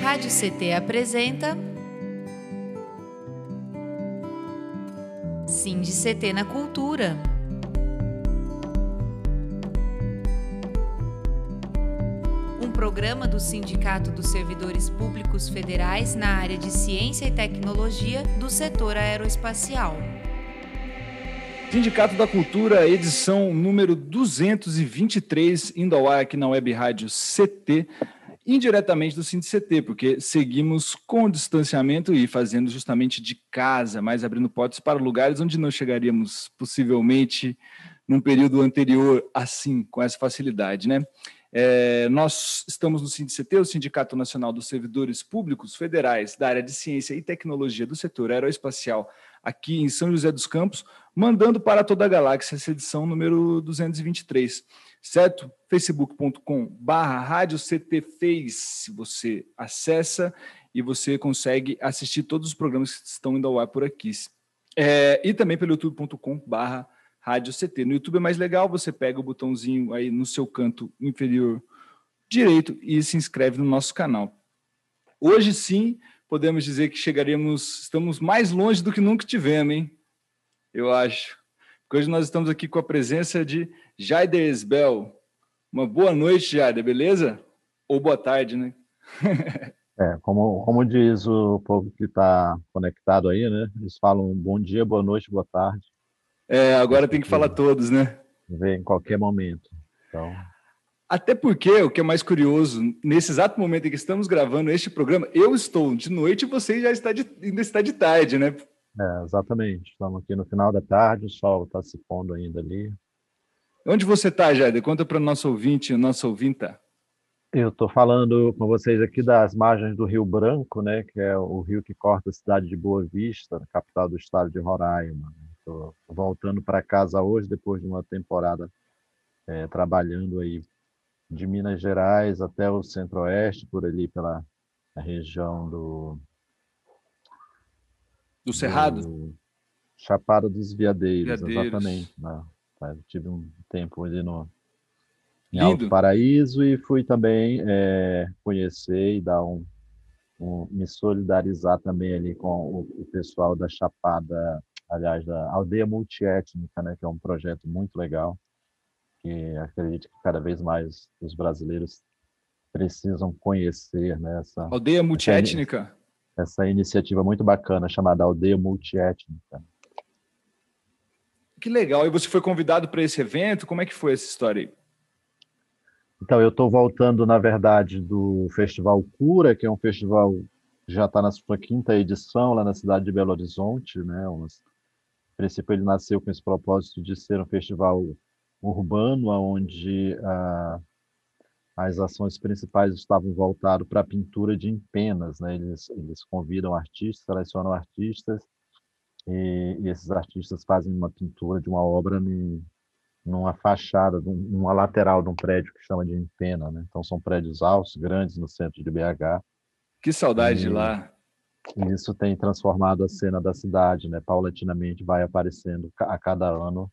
Rádio CT apresenta Sim de CT na Cultura. Um programa do Sindicato dos Servidores Públicos Federais na área de Ciência e Tecnologia do setor aeroespacial. Sindicato da Cultura, edição número 223, indo ao ar aqui na Web Rádio CT, indiretamente do CT, porque seguimos com distanciamento e fazendo justamente de casa, mas abrindo portas para lugares onde não chegaríamos possivelmente num período anterior assim, com essa facilidade, né? É, nós estamos no CT, o Sindicato Nacional dos Servidores Públicos Federais da área de Ciência e Tecnologia do setor aeroespacial aqui em São José dos Campos, mandando para toda a galáxia essa edição número 223, certo? facebook.com barra CT você acessa e você consegue assistir todos os programas que estão indo ao ar por aqui. É, e também pelo youtube.com barra rádio CT. No YouTube é mais legal, você pega o botãozinho aí no seu canto inferior direito e se inscreve no nosso canal. Hoje sim, podemos dizer que chegaremos, estamos mais longe do que nunca tivemos, hein? Eu acho. Porque hoje nós estamos aqui com a presença de Jaider Esbel. Uma boa noite, Jaider, beleza? Ou boa tarde, né? é, como, como diz o povo que está conectado aí, né? Eles falam bom dia, boa noite, boa tarde. É, agora tem que falar todos, né? Vê em qualquer momento. Então... Até porque, o que é mais curioso, nesse exato momento em que estamos gravando este programa, eu estou de noite e você já está de, ainda está de tarde, né? É, exatamente. Estamos aqui no final da tarde, o sol está se pondo ainda ali. Onde você está, Jader? Conta para o nosso ouvinte, o nosso ouvinta. Eu estou falando com vocês aqui das margens do Rio Branco, né, que é o rio que corta a cidade de Boa Vista, capital do estado de Roraima. Estou voltando para casa hoje, depois de uma temporada é, trabalhando aí de Minas Gerais até o centro-oeste, por ali pela região do... Do Cerrado? Do Chapada dos Veadeiros, Veadeiros. exatamente. Né? Tive um tempo ali no, em Lindo. Alto Paraíso e fui também é, conhecer e dar um, um, me solidarizar também ali com o, o, pessoal da Chapada, aliás, da Aldeia Multiétnica, né, que é um projeto muito legal que acredito que cada vez mais os brasileiros precisam conhecer né, essa aldeia multiétnica. Essa, essa iniciativa muito bacana chamada Aldeia Multiétnica. Que legal! E você foi convidado para esse evento? Como é que foi essa história aí? Então, eu estou voltando, na verdade, do Festival Cura, que é um festival que já está na sua quinta edição lá na cidade de Belo Horizonte. Né? Uns... A princípio, ele nasceu com esse propósito de ser um festival urbano, onde ah, as ações principais estavam voltadas para a pintura de empenas. Né? Eles, eles convidam artistas, selecionam artistas, e, e, esses artistas fazem uma pintura de uma obra em, numa fachada, numa lateral de um prédio que chama de empena. Né? Então, são prédios altos, grandes, no centro de BH. Que saudade e, de lá! Isso tem transformado a cena da cidade, né? Paulatinamente vai aparecendo a cada ano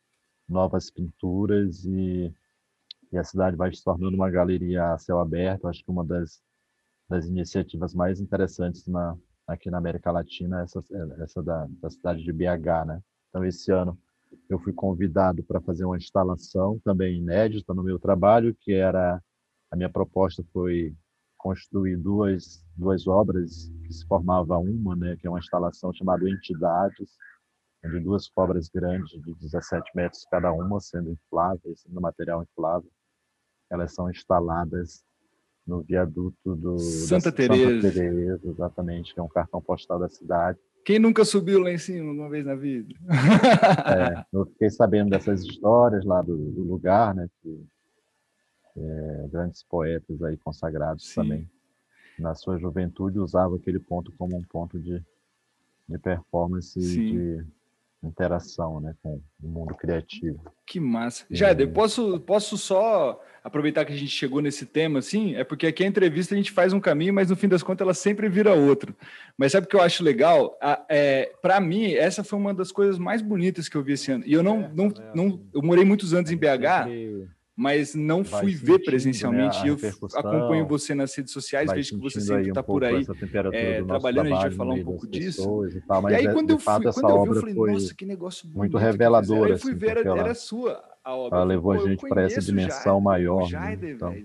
novas pinturas e, e a cidade vai se tornando uma galeria a céu aberto. Acho que uma das, das iniciativas mais interessantes na, aqui na América Latina essa, essa da, da cidade de BH, né? Então, esse ano eu fui convidado para fazer uma instalação também inédita no meu trabalho, que era a minha proposta foi construir duas duas obras que se formava uma, né, que é uma instalação chamada Entidades, de duas cobras grandes de 17 metros cada uma, sendo infláveis, sendo material inflável. Elas são instaladas no viaduto do Santa Teresa. Santa Teresa, exatamente, que é um cartão postal da cidade. Quem nunca subiu lá em cima uma vez na vida? é, eu fiquei sabendo dessas histórias lá do, do lugar, né? Que, é, grandes poetas aí consagrados Sim. também na sua juventude usavam aquele ponto como um ponto de, de performance Sim. de interação né, com o mundo criativo. Que massa. Jader, posso, posso só aproveitar que a gente chegou nesse tema, assim? É porque aqui a entrevista a gente faz um caminho, mas no fim das contas ela sempre vira outro. Mas sabe o que eu acho legal? É, Para mim, essa foi uma das coisas mais bonitas que eu vi esse ano. E eu não, é, não, não, eu morei muitos anos em BH. Mas não vai fui ver né, presencialmente. a eu acompanho você nas redes sociais, vejo que você sempre um está pouco por aí. é, trabalhando, a gente vai trabalho falar um pouco disso. E, tal, e aí, é, quando eu fui, quando eu vi, eu obra falei, foi nossa, que negócio muito reveladora, fizeram. Aí fui assim, ver, era, era sua a obra. ela Eu levou a eu gente para essa dimensão Jader, maior, O né? Então,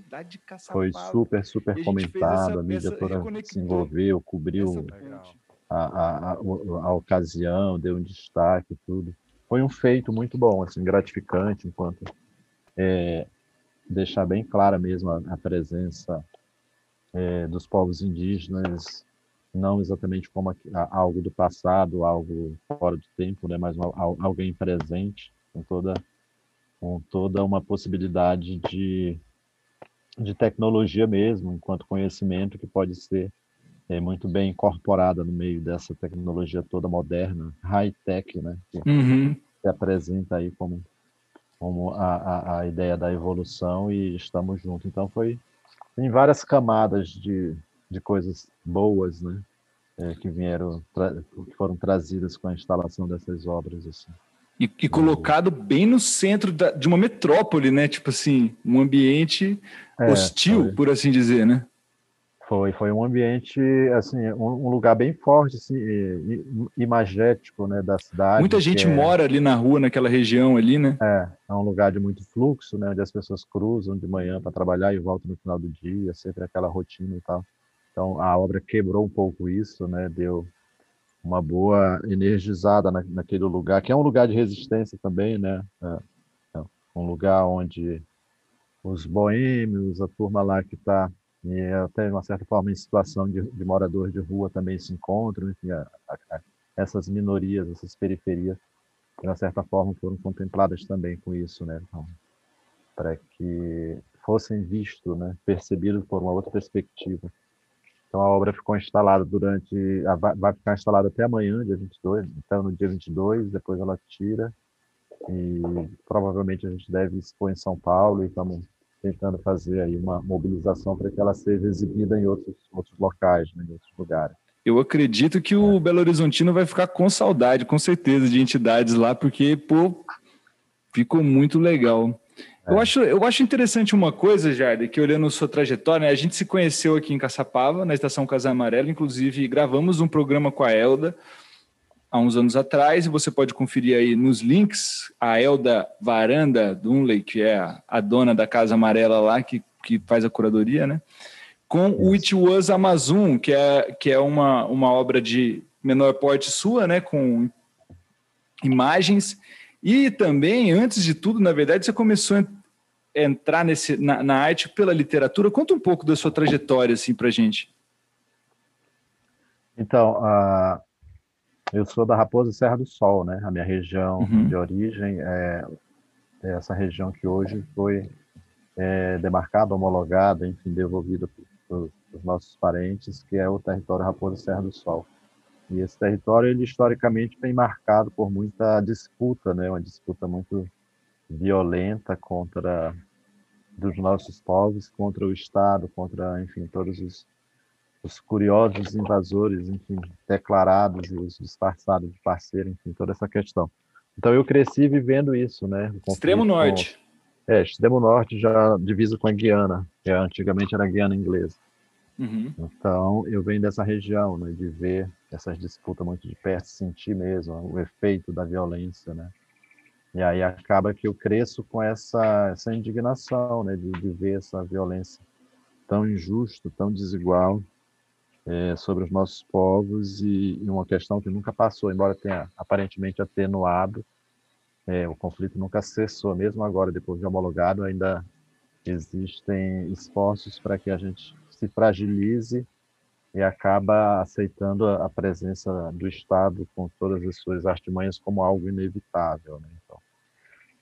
Foi super, super comentado, a mídia toda se envolveu, cobriu a, a, a, ocasião, deu um destaque tudo. Foi um feito muito bom, assim, gratificante, enquanto é, deixar bem clara mesmo a, a presença é, dos povos indígenas, não exatamente como aqui- a- algo do passado, algo fora do tempo, né, mas al- al- alguém presente, com toda, com toda uma possibilidade de, de tecnologia mesmo, enquanto conhecimento que pode ser é, muito bem incorporada no meio dessa tecnologia toda moderna, high-tech, né, que Uhum. se apresenta aí como, como a, a, a ideia da evolução e estamos juntos. Então foi tem várias camadas de, de coisas boas, né, é, que vieram que foram trazidas com a instalação dessas obras assim. E, e colocado bem no centro da- de uma metrópole, né? Tipo assim, um ambiente É, hostil, foi- por assim dizer, né? Foi, foi um ambiente, assim, um, um lugar bem forte, assim, e- e- imagético, né, da cidade. Muita gente é- mora ali na rua, naquela região ali, né? É, é um lugar de muito fluxo, né, onde as pessoas cruzam de manhã para trabalhar e voltam no final do dia, sempre aquela rotina e tal. Então a obra quebrou um pouco isso, né, deu uma boa energizada na, naquele lugar, que é um lugar de resistência também, né, é, é um lugar onde os boêmios, a turma lá que está e até de uma certa forma em situação de, de morador de rua também se encontram, enfim, a- a- essas minorias, essas periferias de uma certa forma foram contempladas também com isso, né? Então, para que fossem vistos, né, percebidos por uma outra perspectiva. Então a obra ficou instalada durante, vai ficar instalada até amanhã, dia 22, então no dia 22, depois ela tira e provavelmente a gente deve expor em São Paulo e estamos tentando fazer aí uma mobilização para que ela seja exibida em outros outros locais, né, em outros lugares. Eu acredito que o Belo Horizontino vai ficar com saudade, com certeza, de entidades lá, porque, pô, ficou muito legal. Eu, acho, eu acho interessante uma coisa, Jardim, que olhando sua trajetória, né, a gente se conheceu aqui em Caçapava, na Estação Casa Amarela, inclusive gravamos um programa com a Elda há uns anos atrás, e você pode conferir aí nos links, a Elda Varanda Dunley, que é a, dona da Casa Amarela lá, que, que faz a curadoria, né? com o It Was Amazon, que é, que é uma, uma obra de menor porte sua, né, com imagens. E também, antes de tudo, na verdade, você começou a entrar nesse, na, na arte pela literatura. Conta um pouco da sua trajetória, assim, para gente. Então, a eu sou da Raposa Serra do Sol, né? A minha região Uhum. de origem é, é essa região que hoje foi é, demarcada, homologada, enfim, devolvida para os nossos parentes, que é o território Raposa Serra do Sol. E esse território, ele historicamente vem marcado por muita disputa, né? Uma disputa muito violenta contra dos nossos povos, contra o Estado, contra, enfim, todos os os curiosos invasores, enfim, declarados e os disfarçados de parceiro, enfim, toda essa questão. Então eu cresci vivendo isso, né? Extremo com- Norte. É, extremo norte já divisa com a Guiana, que antigamente era a Guiana inglesa. Uhum. Então eu venho dessa região, né, de ver essas disputas muito de perto, sentir mesmo o efeito da violência, né? E aí acaba que eu cresço com essa essa indignação, né, de, de ver essa violência tão injusta, tão desigual é, sobre os nossos povos e, e uma questão que nunca passou, embora tenha aparentemente atenuado, é, o conflito nunca cessou, mesmo agora, depois de homologado, ainda existem esforços para que a gente se fragilize e acaba aceitando a presença do Estado com todas as suas artimanhas como algo inevitável. Né? Então,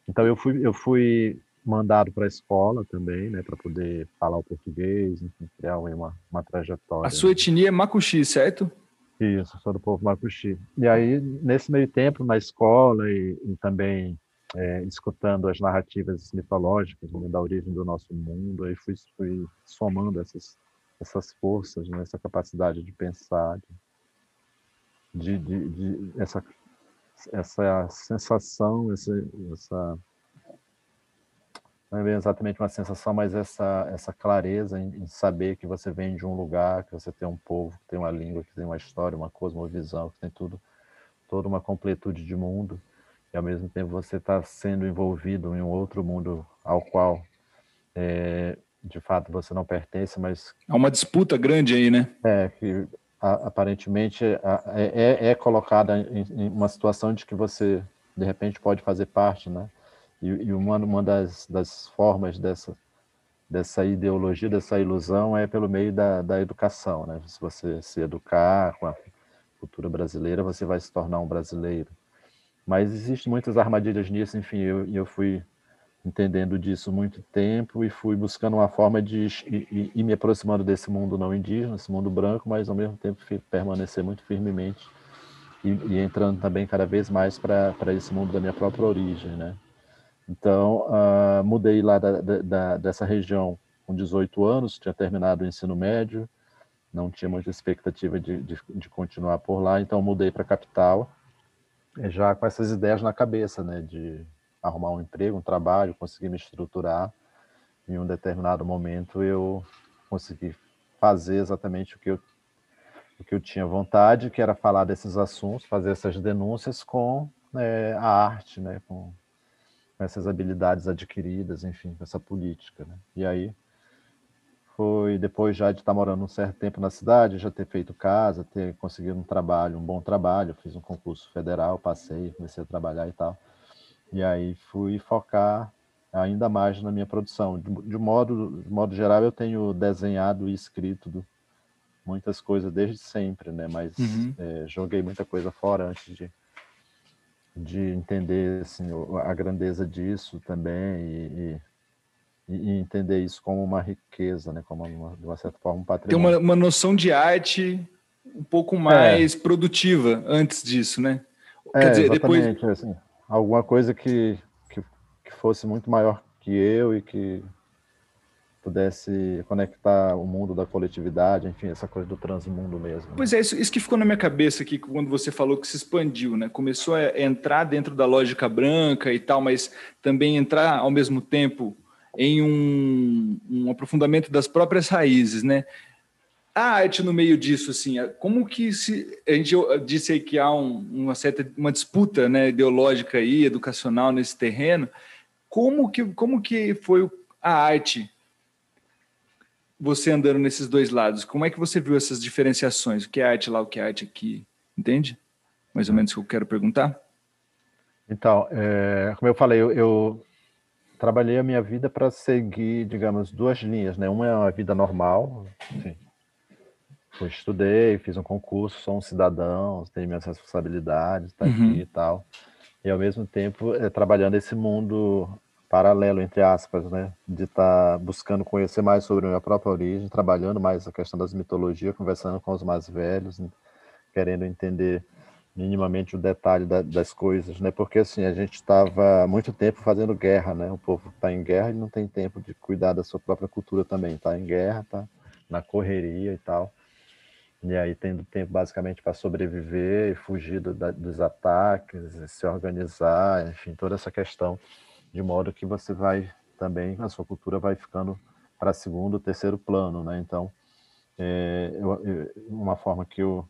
então eu fui eu fui mandado para a escola também, né, para poder falar o português, enfim, criar uma uma trajetória. A sua etnia é Macuxi, certo? Isso, sou do povo Macuxi. E aí, nesse meio tempo, na escola e, e também é, escutando as narrativas mitológicas né, da origem do nosso mundo, aí fui, fui somando essas, essas forças, né, essa capacidade de pensar, de, de, de- de- essa, essa sensação, essa, essa não é exatamente uma sensação, mas essa, essa clareza em, em, saber que você vem de um lugar, que você tem um povo, que tem uma língua, que tem uma história, uma cosmovisão, que tem tudo, toda uma completude de mundo, e ao mesmo tempo você está sendo envolvido em um outro mundo ao qual, é, de fato, você não pertence, mas... Há uma disputa grande aí, né? É, que a, aparentemente é, é, é colocada em, em uma situação de que você, de repente, pode fazer parte, né? E, e uma, uma das, das formas dessa, dessa ideologia, dessa ilusão, é pelo meio da, da educação. Né? Se você se educar com a cultura brasileira, você vai se tornar um brasileiro. Mas existem muitas armadilhas nisso, enfim, eu, eu fui entendendo disso muito tempo e fui buscando uma forma de ir, me aproximando desse mundo não indígena, esse mundo branco, mas ao mesmo tempo permanecer muito firmemente e, e entrando também cada vez mais para esse mundo da minha própria origem, né? Então, uh, mudei lá da, da, dessa região com 18 anos, tinha terminado o ensino médio, não tinha muita expectativa de, de, de continuar por lá, então mudei para a capital, já com essas ideias na cabeça, né, de arrumar um emprego, um trabalho, conseguir me estruturar. Em um determinado momento eu consegui fazer exatamente o que eu, o que eu tinha vontade, que era falar desses assuntos, fazer essas denúncias com é, a arte, né, com com essas habilidades adquiridas, enfim, com essa política. Né? E aí foi depois já de estar morando um certo tempo na cidade, já ter feito casa, ter conseguido um trabalho, um bom trabalho, fiz um concurso federal, passei, comecei a trabalhar e tal. E aí fui focar ainda mais na minha produção. De, de modo, de modo geral, eu tenho desenhado e escrito muitas coisas desde sempre, né? Mas uhum. é, joguei muita coisa fora antes de de entender assim, a grandeza disso também e, e, e, entender isso como uma riqueza, né? como uma, de uma certa forma um patrimônio. Tem uma, uma noção de arte um pouco mais é. produtiva antes disso, né? Quer é, dizer, depois... assim, alguma coisa que, que, que fosse muito maior que eu e que pudesse conectar o mundo da coletividade, enfim, essa coisa do transmundo mesmo. Pois é, isso, isso, que ficou na minha cabeça aqui quando você falou que se expandiu, né? Começou a entrar dentro da lógica branca e tal, mas também entrar ao mesmo tempo em um, um aprofundamento das próprias raízes, né? A arte no meio disso, assim, como que se a gente disse aí que há um, uma certa uma disputa, né, ideológica e educacional nesse terreno, como que como que foi a arte você andando nesses dois lados, como é que você viu essas diferenciações? O que é arte lá, o que é arte aqui? Entende? Mais ou menos o que eu quero perguntar. Então, é, como eu falei, eu, eu, trabalhei a minha vida para seguir, digamos, duas linhas, né? Uma é uma vida normal, enfim. Eu estudei, fiz um concurso, sou um cidadão, tenho minhas responsabilidades, tá uhum. aqui e tal. E ao mesmo tempo é, trabalhando esse mundo paralelo, entre aspas, né? De estar tá buscando conhecer mais sobre a minha própria origem, trabalhando mais a questão das mitologias, conversando com os mais velhos, né? querendo entender minimamente o detalhe da, das coisas, né? Porque assim a gente estava muito tempo fazendo guerra, né? O povo está em guerra e não tem tempo de cuidar da sua própria cultura também. Está em guerra, está na correria e tal. E aí tendo tempo basicamente para sobreviver e fugir do, da, dos ataques, se organizar, enfim, toda essa questão de modo que você vai também, a sua cultura vai ficando para segundo, terceiro plano, né? Então, é, eu, uma forma que eu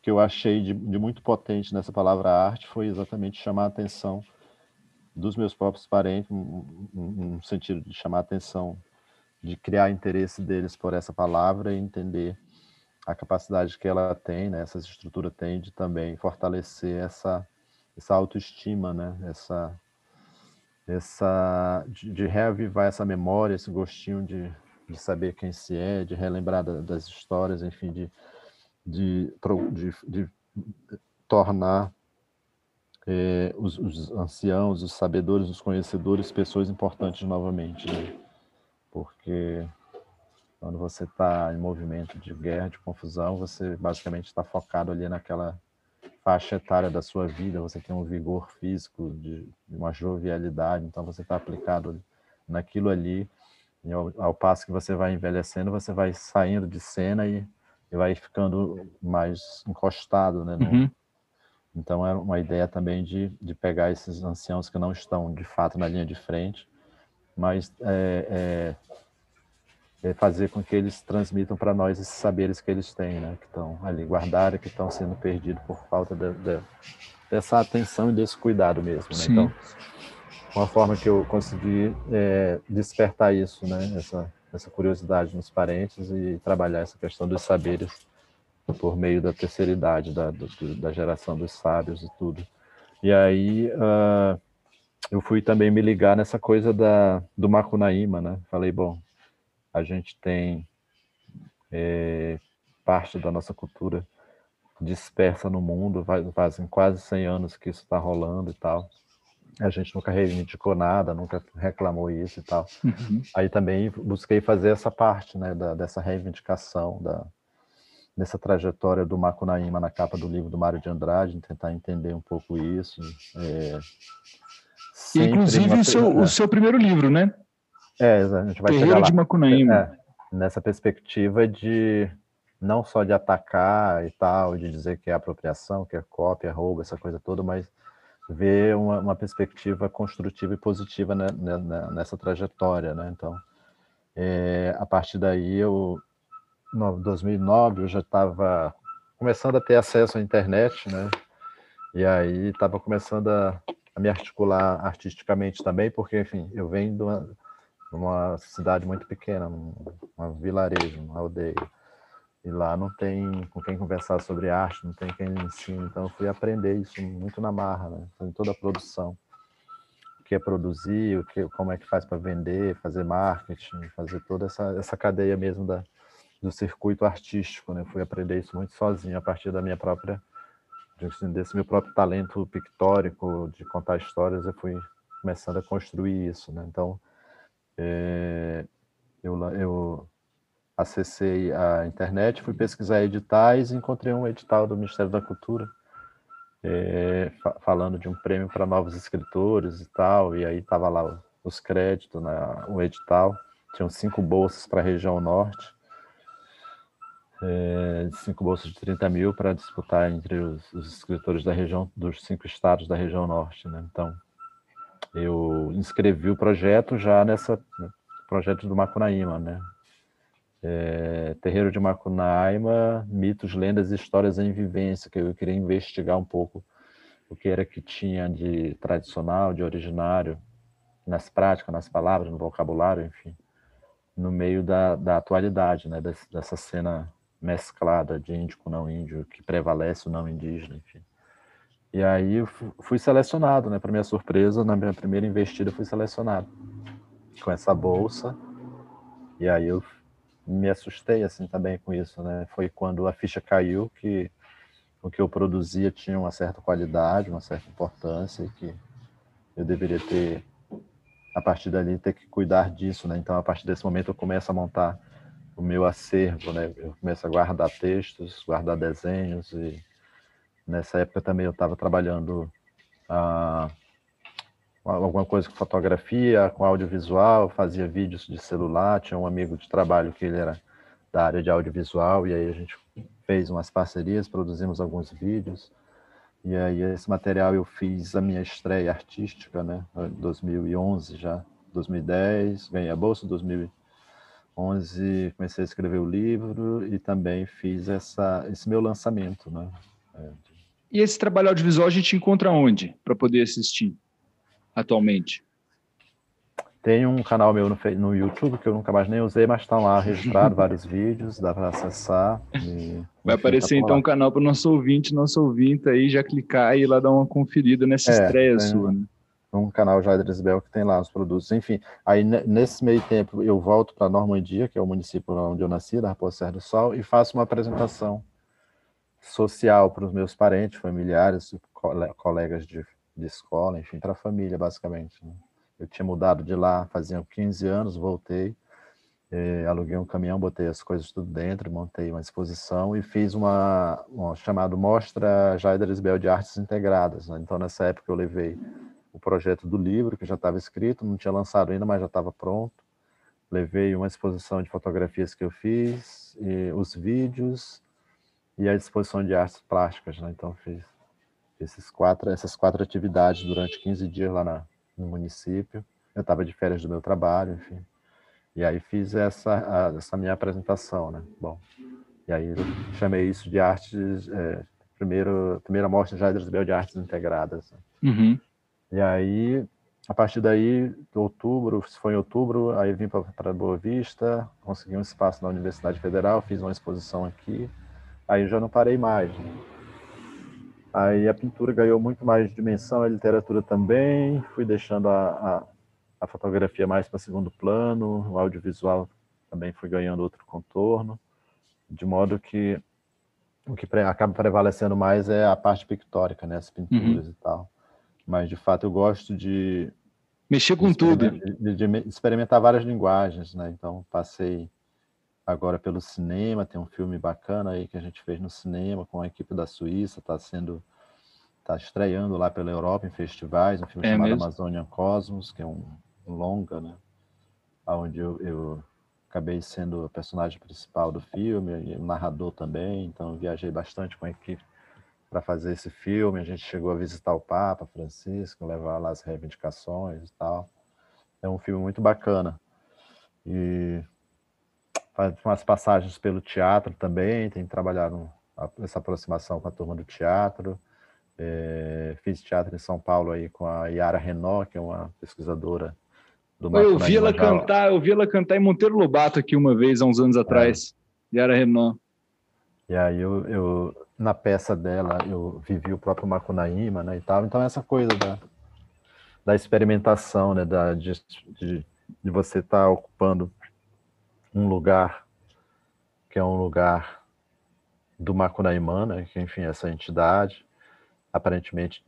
que eu achei de, de, muito potente nessa palavra arte foi exatamente chamar a atenção dos meus próprios parentes, no sentido de chamar a atenção, de criar interesse deles por essa palavra e entender a capacidade que ela tem, né, essa estrutura tem de também fortalecer essa essa autoestima, né, essa essa de, de reavivar essa memória, esse gostinho de, de saber quem se é, de relembrar da, das histórias, enfim, de, de, de, de tornar é, os, os, anciãos, os sabedores, os conhecedores, pessoas importantes novamente, né? porque quando você está em movimento de guerra, de confusão, você basicamente está focado ali naquela faixa etária da sua vida, você tem um vigor físico, de, uma jovialidade, então você está aplicado naquilo ali, e ao, ao, passo que você vai envelhecendo, você vai saindo de cena e, e vai ficando mais encostado, né? No, uhum. Então é uma ideia também de, de pegar esses anciãos que não estão de fato na linha de frente mas é, é fazer com que eles transmitam para nós esses saberes que eles têm, né? que estão ali guardados, que estão sendo perdidos por falta de, de, dessa atenção e desse cuidado mesmo. Né? Então, uma forma que eu consegui é, despertar isso, né? essa, essa curiosidade nos parentes e trabalhar essa questão dos saberes por meio da terceira idade, da, do, da geração dos sábios e tudo. E aí uh, eu fui também me ligar nessa coisa da, do Macunaíma, né? Falei, bom, a gente tem é, parte da nossa cultura dispersa no mundo, fazem quase 100 anos que isso está rolando e tal. A gente nunca reivindicou nada, nunca reclamou isso e tal. Uhum. Aí também busquei fazer essa parte, né, da, dessa reivindicação da, nessa trajetória do Macunaíma na capa do livro do Mário de Andrade, tentar entender um pouco isso. É, e, inclusive uma... o, seu, é. o seu primeiro livro, né? É, a gente vai Terreiro chegar lá. de Macunaíma. É, nessa perspectiva de não só de atacar e tal, de dizer que é apropriação, que é cópia, roubo, essa coisa toda, mas ver uma, uma perspectiva construtiva e positiva né, nessa trajetória, né? Então, é, a partir daí eu no 2009 eu já estava começando a ter acesso à internet, né? E aí estava começando a, a, me articular artisticamente também, porque, enfim, eu venho de uma, de uma cidade muito pequena, uma vilarejo, uma aldeia. E lá não tem com quem conversar sobre arte, não tem quem ensine. Então eu fui aprender isso muito na marra, né? Em toda a produção. O que é produzir, o que, como é que faz para vender, fazer marketing, fazer toda essa, essa cadeia mesmo da, do circuito artístico, né? Fui aprender isso muito sozinho a partir da minha própria desse meu próprio talento pictórico de contar histórias, eu fui começando a construir isso, né? Então, é, eu, eu acessei a internet, fui pesquisar editais e encontrei um edital do Ministério da Cultura é, falando de um prêmio para novos escritores e tal, e aí tava lá os créditos, né, o edital, tinham cinco bolsas para a região norte, é, cinco bolsas de 30 mil para disputar entre os, os, escritores da região, dos cinco estados da região norte. Né? Então, eu inscrevi o projeto já nessa né, projeto do Macunaíma, né? É, Terreiro de Macunaíma, mitos, lendas e histórias em vivência, que eu queria investigar um pouco o que era que tinha de tradicional, de originário, nas práticas, nas palavras, no vocabulário, enfim, no meio da, da atualidade, né, dessa cena mesclada de índio com não índio, que prevalece o não indígena, enfim. E aí eu fui selecionado, né? Para minha surpresa, na minha primeira investida fui selecionado com essa bolsa. E aí eu me assustei assim também com isso, né? Foi quando a ficha caiu que o que eu produzia tinha uma certa qualidade, uma certa importância e que eu deveria ter a partir dali ter que cuidar disso, né? Então a partir desse momento eu começo a montar o meu acervo, né? Eu começo a guardar textos, guardar desenhos e nessa época também eu estava trabalhando ah, alguma coisa com fotografia, com audiovisual, fazia vídeos de celular, tinha um amigo de trabalho que ele era da área de audiovisual e aí a gente fez umas parcerias, produzimos alguns vídeos e aí esse material eu fiz a minha estreia artística, né? 2011 já, 2010, ganhei a bolsa 2011 11 comecei a escrever o livro e também fiz essa, esse meu lançamento, né? E esse trabalho audiovisual a gente encontra onde para poder assistir atualmente? Tem um canal meu no, no YouTube que eu nunca mais nem usei, mas estão lá registrados vários vídeos, dá para acessar. E, Vai aparecer tá então um canal para o nosso ouvinte, nosso ouvinte aí já clicar e ir lá dar uma conferida nessa é, estreia sua, né? um canal Jair Isabel que tem lá os produtos. Enfim, aí nesse meio tempo eu volto para Normandia, que é o município onde eu nasci, da Raposa Serra do Sol, e faço uma apresentação social para os meus parentes, familiares, colegas de, de escola, enfim, para a família, basicamente. Né? Eu tinha mudado de lá fazia 15 anos, voltei, eh, aluguei um caminhão, botei as coisas tudo dentro, montei uma exposição e fiz uma, uma chamada Mostra Jair Isabel de Artes Integradas. Né? Então, nessa época eu levei o projeto do livro, que já estava escrito, não tinha lançado ainda, mas já estava pronto. Levei uma exposição de fotografias que eu fiz, os vídeos e a exposição de artes plásticas. Né? Então, fiz esses quatro, essas quatro atividades durante 15 dias lá na, no município. eu estava de férias do meu trabalho, enfim. E aí fiz essa, a, essa minha apresentação, né? Bom, e aí chamei isso de artes, é, primeiro, primeira mostra de Hydrosbel de artes integradas. Né? Uhum. E aí, a partir daí, outubro, se foi em outubro, aí vim para Boa Vista, consegui um espaço na Universidade Federal, fiz uma exposição aqui, aí já não parei mais. Né? Aí a pintura ganhou muito mais dimensão, a literatura também, fui deixando a, a, a fotografia mais para segundo plano, o audiovisual também foi ganhando outro contorno, de modo que o que acaba prevalecendo mais é a parte pictórica, né, as pinturas uhum. e tal. Mas de fato eu gosto de mexer com de tudo, de, de, experimentar várias linguagens, né? Então passei agora pelo cinema, tem um filme bacana aí que a gente fez no cinema com a equipe da Suíça, está sendo está estreando lá pela Europa em festivais, um filme é chamado mesmo? Amazônia Cosmos, que é um longa, né? Onde eu, eu acabei sendo o personagem principal do filme o narrador também, então viajei bastante com a equipe para fazer esse filme. A gente chegou a visitar o Papa Francisco, levar lá as reivindicações e tal. É um filme muito bacana. E faz umas passagens pelo teatro também, tem trabalhado essa aproximação com a turma do teatro. É, fiz teatro em São Paulo aí com a Yara Renault, que é uma pesquisadora do Eu vi ela cantar, eu vi ela cantar em Monteiro Lobato aqui uma vez, há uns anos atrás. É. Yara Renault. E aí eu, eu, na peça dela, eu vivi o próprio Macunaíma, né, e tal. Então essa coisa da, da experimentação, né, da, de, de, de você estar tá ocupando um lugar que é um lugar do Macunaíma, né, que enfim, essa entidade, aparentemente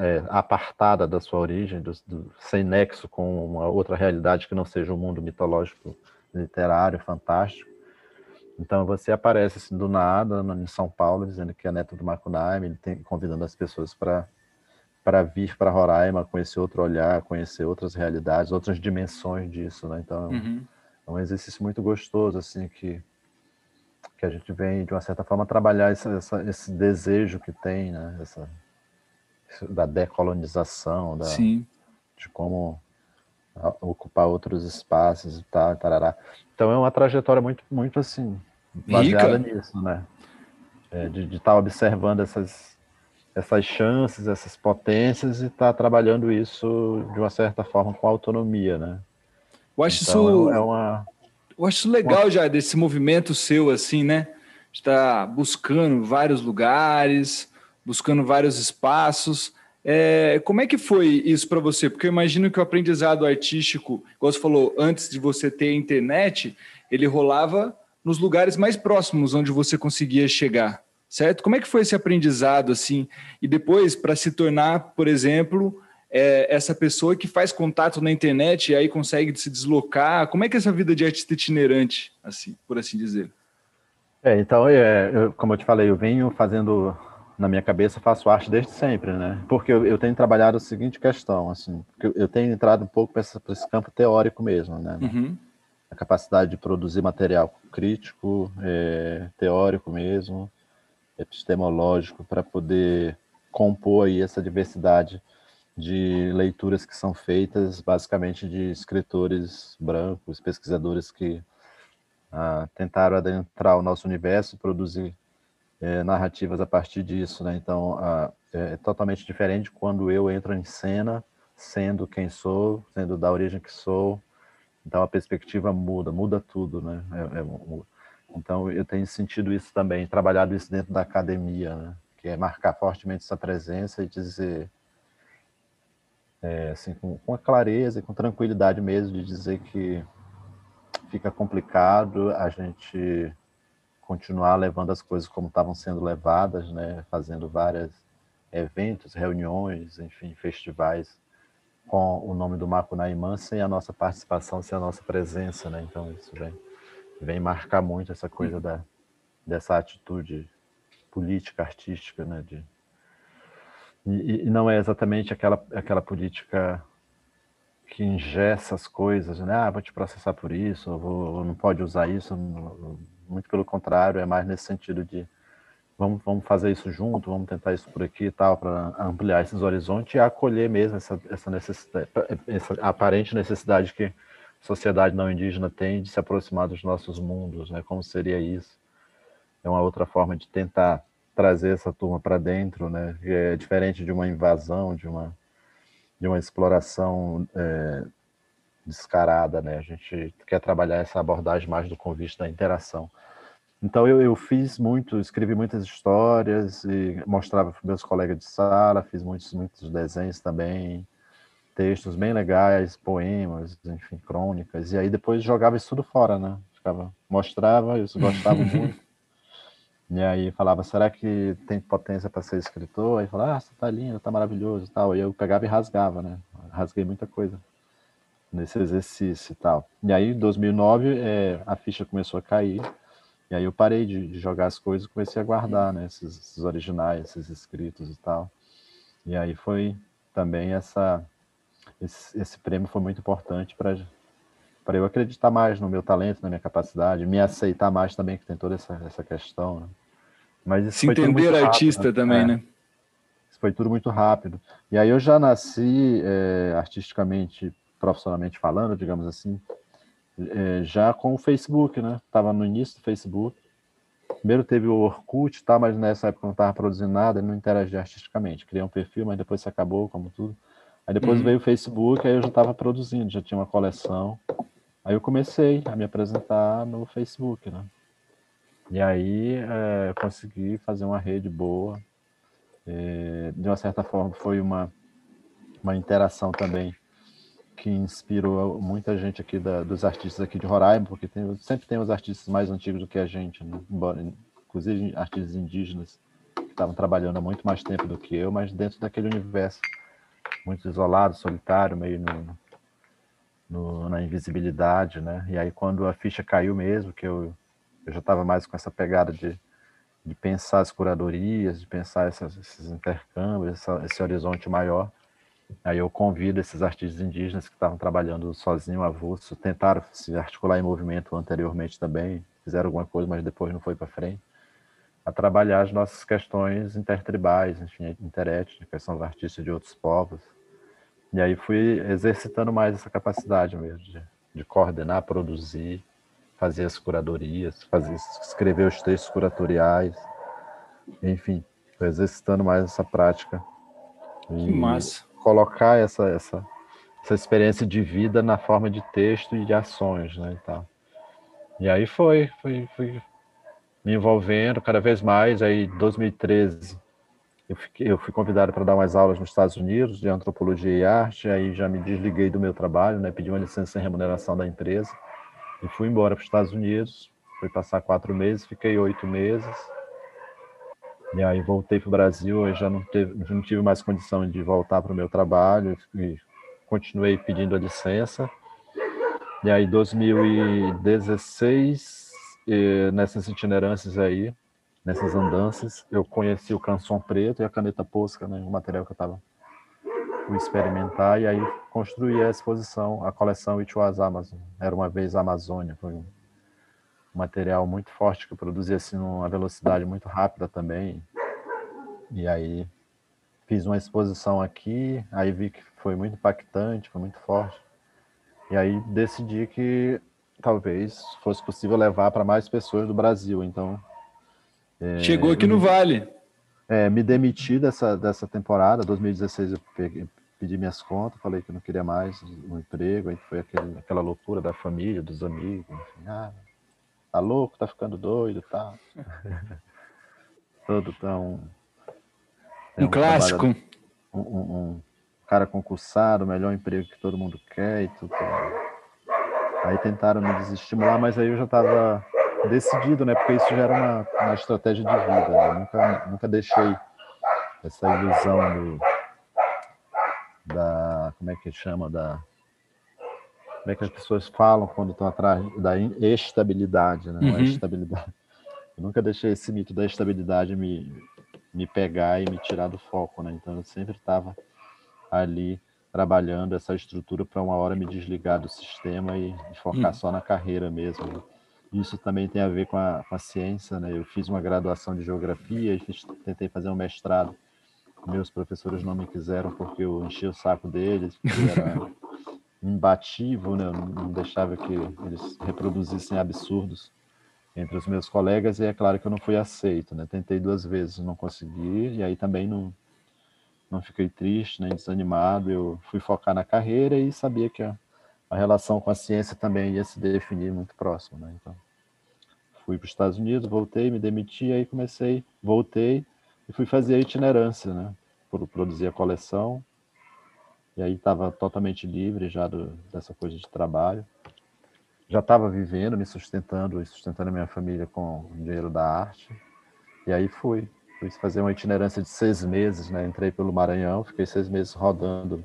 é, apartada da sua origem, do, do, sem nexo com uma outra realidade que não seja o um mundo mitológico, literário, fantástico. Então você aparece assim, do nada em São Paulo dizendo que é neto do Macunaíma, convidando as pessoas para para vir para Roraima, conhecer outro olhar, conhecer outras realidades, outras dimensões disso, né? Então uhum. É um exercício muito gostoso assim que que a gente vem, de uma certa forma, trabalhar essa, essa, esse desejo que tem, né? Essa, da decolonização, da, Sim. de como ocupar outros espaços e tal, tarará. Então é uma trajetória muito, muito assim, baseada Rica. nisso, né? É, de estar tá observando essas, essas chances, essas potências e estar tá trabalhando isso de uma certa forma com autonomia, né? Eu acho então, isso é uma eu acho legal já desse movimento seu, assim, né? Está buscando vários lugares, buscando vários espaços. É, como é que foi isso para você? Porque eu imagino que o aprendizado artístico, como você falou, antes de você ter a internet, ele rolava nos lugares mais próximos onde você conseguia chegar, certo? Como é que foi esse aprendizado assim? E depois para se tornar, por exemplo, é, essa pessoa que faz contato na internet e aí consegue se deslocar? Como é que é essa vida de artista itinerante, assim, por assim dizer? É, então, é, eu, como eu te falei, eu venho fazendo na minha cabeça, faço arte desde sempre, né? Porque eu, eu tenho trabalhado a seguinte questão, assim, eu, eu tenho entrado um pouco para esse, campo teórico mesmo, né? Uhum. A capacidade de produzir material crítico, é, teórico mesmo, epistemológico, para poder compor aí essa diversidade de leituras que são feitas basicamente de escritores brancos, pesquisadores que ah, tentaram adentrar o nosso universo, produzir é, narrativas a partir disso, né? Então ah, é totalmente diferente quando eu entro em cena, sendo quem sou, sendo da origem que sou. Então a perspectiva muda, muda tudo, né? É, é, então eu tenho sentido isso também, trabalhado isso dentro da academia, né? Que é marcar fortemente essa presença e dizer é, assim, com, com a clareza e com tranquilidade mesmo de dizer que fica complicado a gente continuar levando as coisas como estavam sendo levadas, né, fazendo vários eventos, reuniões, enfim, festivais com o nome do Macunaíma sem a nossa participação, sem a nossa presença, né? Então isso vem, vem marcar muito essa coisa da, dessa atitude política, artística, né? De, e, e, não é exatamente aquela, aquela política que ingessa as coisas, né? Ah, vou te processar por isso, ou vou, não pode usar isso. Muito pelo contrário, é mais nesse sentido de, vamos, vamos fazer isso junto, vamos tentar isso por aqui e tal, para ampliar esses horizontes e acolher mesmo essa, essa necessidade, essa aparente necessidade que a sociedade não indígena tem de se aproximar dos nossos mundos, né? Como seria isso? É uma outra forma de tentar trazer essa turma para dentro, né? É diferente de uma invasão, de uma de uma exploração é, descarada, né? A gente quer trabalhar essa abordagem mais do convite da interação. Então eu, eu fiz muito, escrevi muitas histórias e mostrava para meus colegas de sala, fiz muitos, muitos desenhos também, textos bem legais, poemas, enfim, crônicas, e aí depois jogava isso tudo fora, né? Ficava, mostrava, eu gostava muito. E aí falava, será que tem potência para ser escritor? Aí falava, ah, você tá lindo, tá maravilhoso e tal. E eu pegava e rasgava, né? Rasguei muita coisa nesse exercício e tal. E aí, em 2009, é, a ficha começou a cair e aí eu parei de, jogar as coisas e comecei a guardar, né, esses, esses, originais, esses escritos e tal. E aí foi também essa esse, esse prêmio foi muito importante para para eu acreditar mais no meu talento, na minha capacidade, me aceitar mais também que tem toda essa, essa questão. Né? Mas se entender artista rápido, né? também, é. né? Isso foi tudo muito rápido. E aí eu já nasci é, artisticamente, profissionalmente falando, digamos assim, é, já com o Facebook, né? Tava no início do Facebook. Primeiro teve o Orkut, tá, mas nessa época não estava produzindo nada, não interagia artisticamente. Criei um perfil, mas depois se acabou, como tudo. Aí depois uhum. veio o Facebook, aí eu já estava produzindo, já tinha uma coleção. Aí eu comecei a me apresentar no Facebook, né? E aí é, consegui fazer uma rede boa. É, de uma certa forma foi uma, uma interação também que inspirou muita gente aqui da, dos artistas aqui de Roraima, porque tem, sempre tem os artistas mais antigos do que a gente, né? Inclusive artistas indígenas que estavam trabalhando há muito mais tempo do que eu, mas dentro daquele universo muito isolado, solitário, meio no, no, na invisibilidade, né? E aí quando a ficha caiu mesmo, que eu, eu já estava mais com essa pegada de, de pensar as curadorias, de pensar essas, esses intercâmbios, essa, esse horizonte maior, Aí eu convido esses artistas indígenas que estavam trabalhando sozinho, avulso, tentaram se articular em movimento anteriormente também, fizeram alguma coisa, mas depois não foi para frente, a trabalhar as nossas questões intertribais, enfim, interétnicas, são artistas de outros povos. E aí fui exercitando mais essa capacidade mesmo de, de coordenar, produzir, fazer as curadorias, fazer, escrever os textos curatoriais, enfim, exercitando mais essa prática. Que e, massa colocar essa, essa, essa experiência de vida na forma de texto e de ações, né, e tal. E aí foi, foi, fui me envolvendo cada vez mais. Aí, em 2013, eu, fiquei, eu fui convidado para dar umas aulas nos Estados Unidos de antropologia e arte. Aí já me desliguei do meu trabalho, né, pedi uma licença sem remuneração da empresa e fui embora para os Estados Unidos. Fui passar quatro meses, fiquei oito meses e aí voltei para o Brasil, eu já não, teve, não tive mais condição de voltar para o meu trabalho e continuei pedindo a licença. E aí, 2016, nessas itinerâncias aí, nessas andanças, eu conheci o Canção Preto e a Caneta Posca, né, o material que eu estava fui experimentar e aí construí a exposição, a coleção It Was Amazon. Era uma vez a Amazônia, foi um material muito forte que produzia assim numa velocidade muito rápida também. E aí fiz uma exposição aqui, aí vi que foi muito impactante, foi muito forte. E aí decidi que talvez fosse possível levar para mais pessoas do Brasil. Então é, chegou aqui no Vale. É, me demiti dessa dessa temporada, 2016 eu peguei, pedi minhas contas, falei que não queria mais um emprego, aí foi aquele, aquela loucura da família, dos amigos, enfim, ah, tá louco, tá ficando doido, tá. Todo tão. Um, um clássico. Um, um, um, cara concursado, o melhor emprego que todo mundo quer e tudo. Aí tentaram me desestimular, mas aí eu já estava decidido, né? Porque isso já era uma, uma estratégia de vida. Né? Nunca, nunca deixei essa ilusão do, da. Como é que chama? Da como é que as pessoas falam quando estão atrás da estabilidade, né? Não é uhum. estabilidade. Eu nunca deixei esse mito da estabilidade me, me pegar e me tirar do foco, né? Então eu sempre estava ali trabalhando essa estrutura para uma hora me desligar do sistema e, e focar uhum. só na carreira mesmo. Isso também tem a ver com a, com a ciência, né? Eu fiz uma graduação de geografia, fiz, tentei fazer um mestrado. Meus professores não me quiseram porque eu enchi o saco deles, porque era imbativo, né? não deixava que eles reproduzissem absurdos entre os meus colegas e é claro que eu não fui aceito, né? Tentei duas vezes, não consegui e aí também não não fiquei triste nem desanimado. Eu fui focar na carreira e sabia que a, a relação com a ciência também ia se definir muito próximo, né? Então fui para os Estados Unidos, voltei, me demiti, aí comecei, voltei e fui fazer a itinerância, né? Produzir a coleção. E aí estava totalmente livre já do, dessa coisa de trabalho já estava vivendo, me sustentando e sustentando a minha família com o dinheiro da arte. E aí fui. Fui fazer uma itinerância de seis meses, né? Entrei pelo Maranhão, fiquei seis meses rodando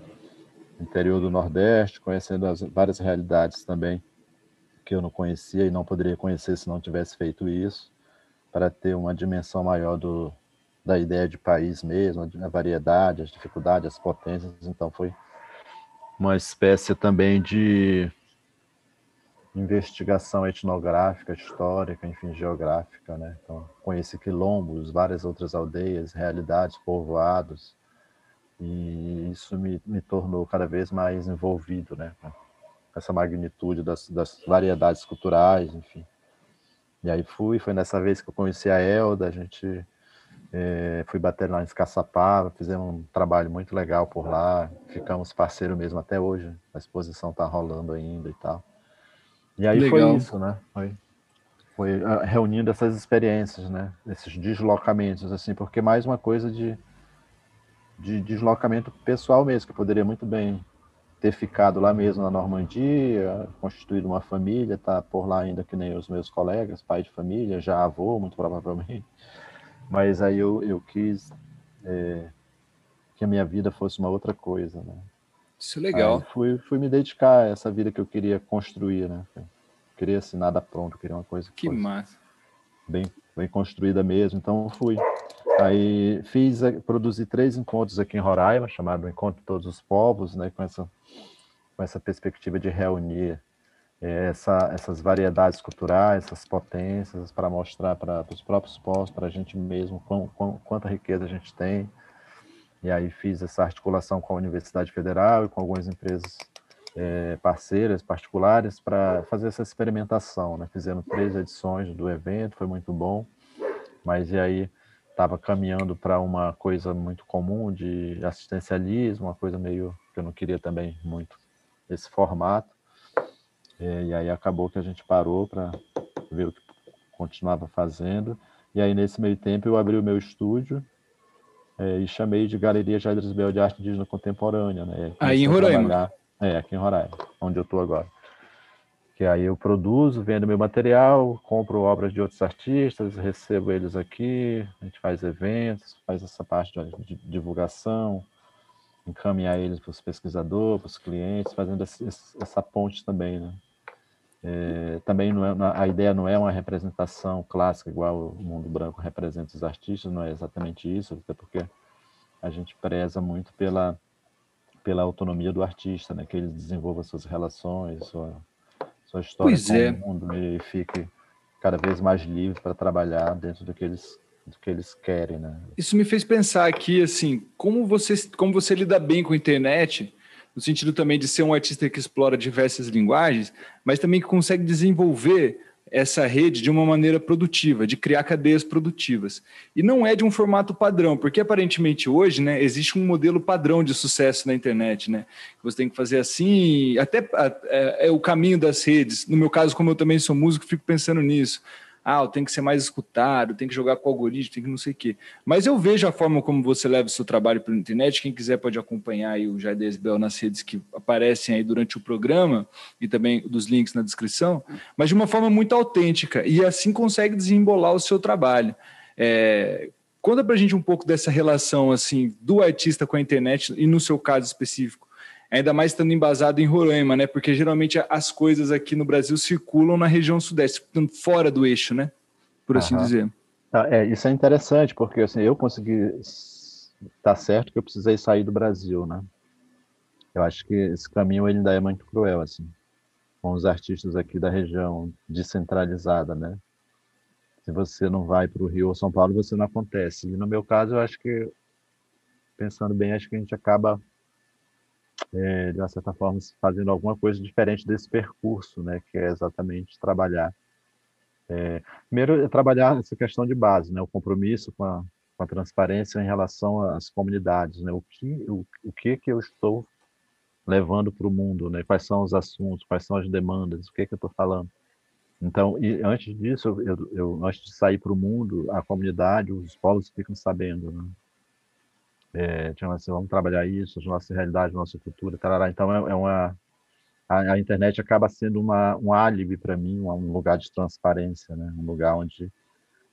interior do Nordeste, conhecendo as várias realidades também que eu não conhecia e não poderia conhecer se não tivesse feito isso, para ter uma dimensão maior do, da ideia de país mesmo, a variedade, as dificuldades, as potências. Então foi uma espécie também de investigação etnográfica, histórica, enfim, geográfica, né? Então, conheci quilombos, várias outras aldeias, realidades, povoados, e isso me, me tornou cada vez mais envolvido, né? Com essa magnitude das, das variedades culturais, enfim. E aí fui, foi nessa vez que eu conheci a Elda, a gente é, fui bater lá em Caçapava, fizemos um trabalho muito legal por lá, ficamos parceiros mesmo até hoje, a exposição está rolando ainda e tal. E aí Legal. foi isso, né? Foi, foi ah, reunindo essas experiências, né? Esses deslocamentos, assim, porque mais uma coisa de, de deslocamento pessoal mesmo, que poderia muito bem ter ficado lá mesmo na Normandia, constituído uma família, tá por lá ainda que nem os meus colegas, pai de família, já avô, muito provavelmente. Mas aí eu, eu quis é, que a minha vida fosse uma outra coisa, né? Isso é legal. Aí fui, fui me dedicar a essa vida que eu queria construir, né? queria assim, nada pronto, queria uma coisa que, que massa. Bem, bem construída mesmo, então fui. Aí fiz, produzi três encontros aqui em Roraima, chamado Encontro de Todos os Povos, né? Com essa, com essa perspectiva de reunir é, essa, essas variedades culturais, essas potências, para mostrar para os próprios povos, para a gente mesmo, quão, quão, quanta riqueza a gente tem, e aí fiz essa articulação com a Universidade Federal e com algumas empresas é, parceiras, particulares, para fazer essa experimentação. Né? Fizemos três edições do evento, foi muito bom, mas e aí estava caminhando para uma coisa muito comum de assistencialismo, uma coisa meio que eu não queria também muito esse formato. É, e aí acabou que a gente parou para ver o que continuava fazendo. E aí, nesse meio tempo, eu abri o meu estúdio é, e chamei de Galeria Jair Bel de Arte Indígena Contemporânea. Né? Aí em Roraima? É, aqui em Roraima, onde eu estou agora. Que aí eu produzo, vendo meu material, compro obras de outros artistas, recebo eles aqui, a gente faz eventos, faz essa parte de divulgação, encaminhar eles para os pesquisadores, para os clientes, fazendo essa ponte também, né? É, também não é, a ideia não é uma representação clássica igual o mundo branco representa os artistas, não é exatamente isso, até porque a gente preza muito pela pela autonomia do artista, né, que ele desenvolva suas relações, sua, sua história pois é. o mundo e fique cada vez mais livre para trabalhar dentro do que eles do que eles querem, né? Isso me fez pensar aqui assim, como você como você lida bem com a internet no sentido também de ser um artista que explora diversas linguagens, mas também que consegue desenvolver essa rede de uma maneira produtiva, de criar cadeias produtivas. E não é de um formato padrão, porque aparentemente hoje né, existe um modelo padrão de sucesso na internet. Né? Você tem que fazer assim, até é, é o caminho das redes. No meu caso, como eu também sou músico, fico pensando nisso ah, tem que ser mais escutado, tem que jogar com o algoritmo, tem que não sei o quê. Mas eu vejo a forma como você leva o seu trabalho pela internet. Quem quiser pode acompanhar aí o Jair Bel nas redes que aparecem aí durante o programa e também dos links na descrição, mas de uma forma muito autêntica e assim consegue desembolar o seu trabalho. É, conta pra gente um pouco dessa relação assim do artista com a internet e no seu caso específico ainda mais estando embasado em Roraima, né? Porque geralmente as coisas aqui no Brasil circulam na região sudeste, fora do eixo, né? Por assim dizer. Ah, é, isso é interessante, porque assim, eu consegui tá certo que eu precisei sair do Brasil, né? Eu acho que esse caminho ele ainda é muito cruel, assim. com os artistas aqui da região descentralizada, né? Se você não vai para o Rio ou São Paulo, você não acontece. E no meu caso, eu acho que, pensando bem, acho que a gente acaba, é, de uma certa forma, fazendo alguma coisa diferente desse percurso, né? Que é exatamente trabalhar. É, primeiro, é trabalhar essa questão de base, né? O compromisso com a, com a transparência em relação às comunidades, né? O que, o, o que que eu estou levando para o mundo, né? Quais são os assuntos, quais são as demandas, o que que eu estou falando. Então, antes disso, eu, eu antes de sair para o mundo, a comunidade, os povos ficam sabendo, né? É, assim, vamos trabalhar isso, nossa realidade, nossa cultura, tarará. Então, é, é uma a, a, internet acaba sendo uma, um álibi para mim, um, lugar de transparência, né? Um lugar onde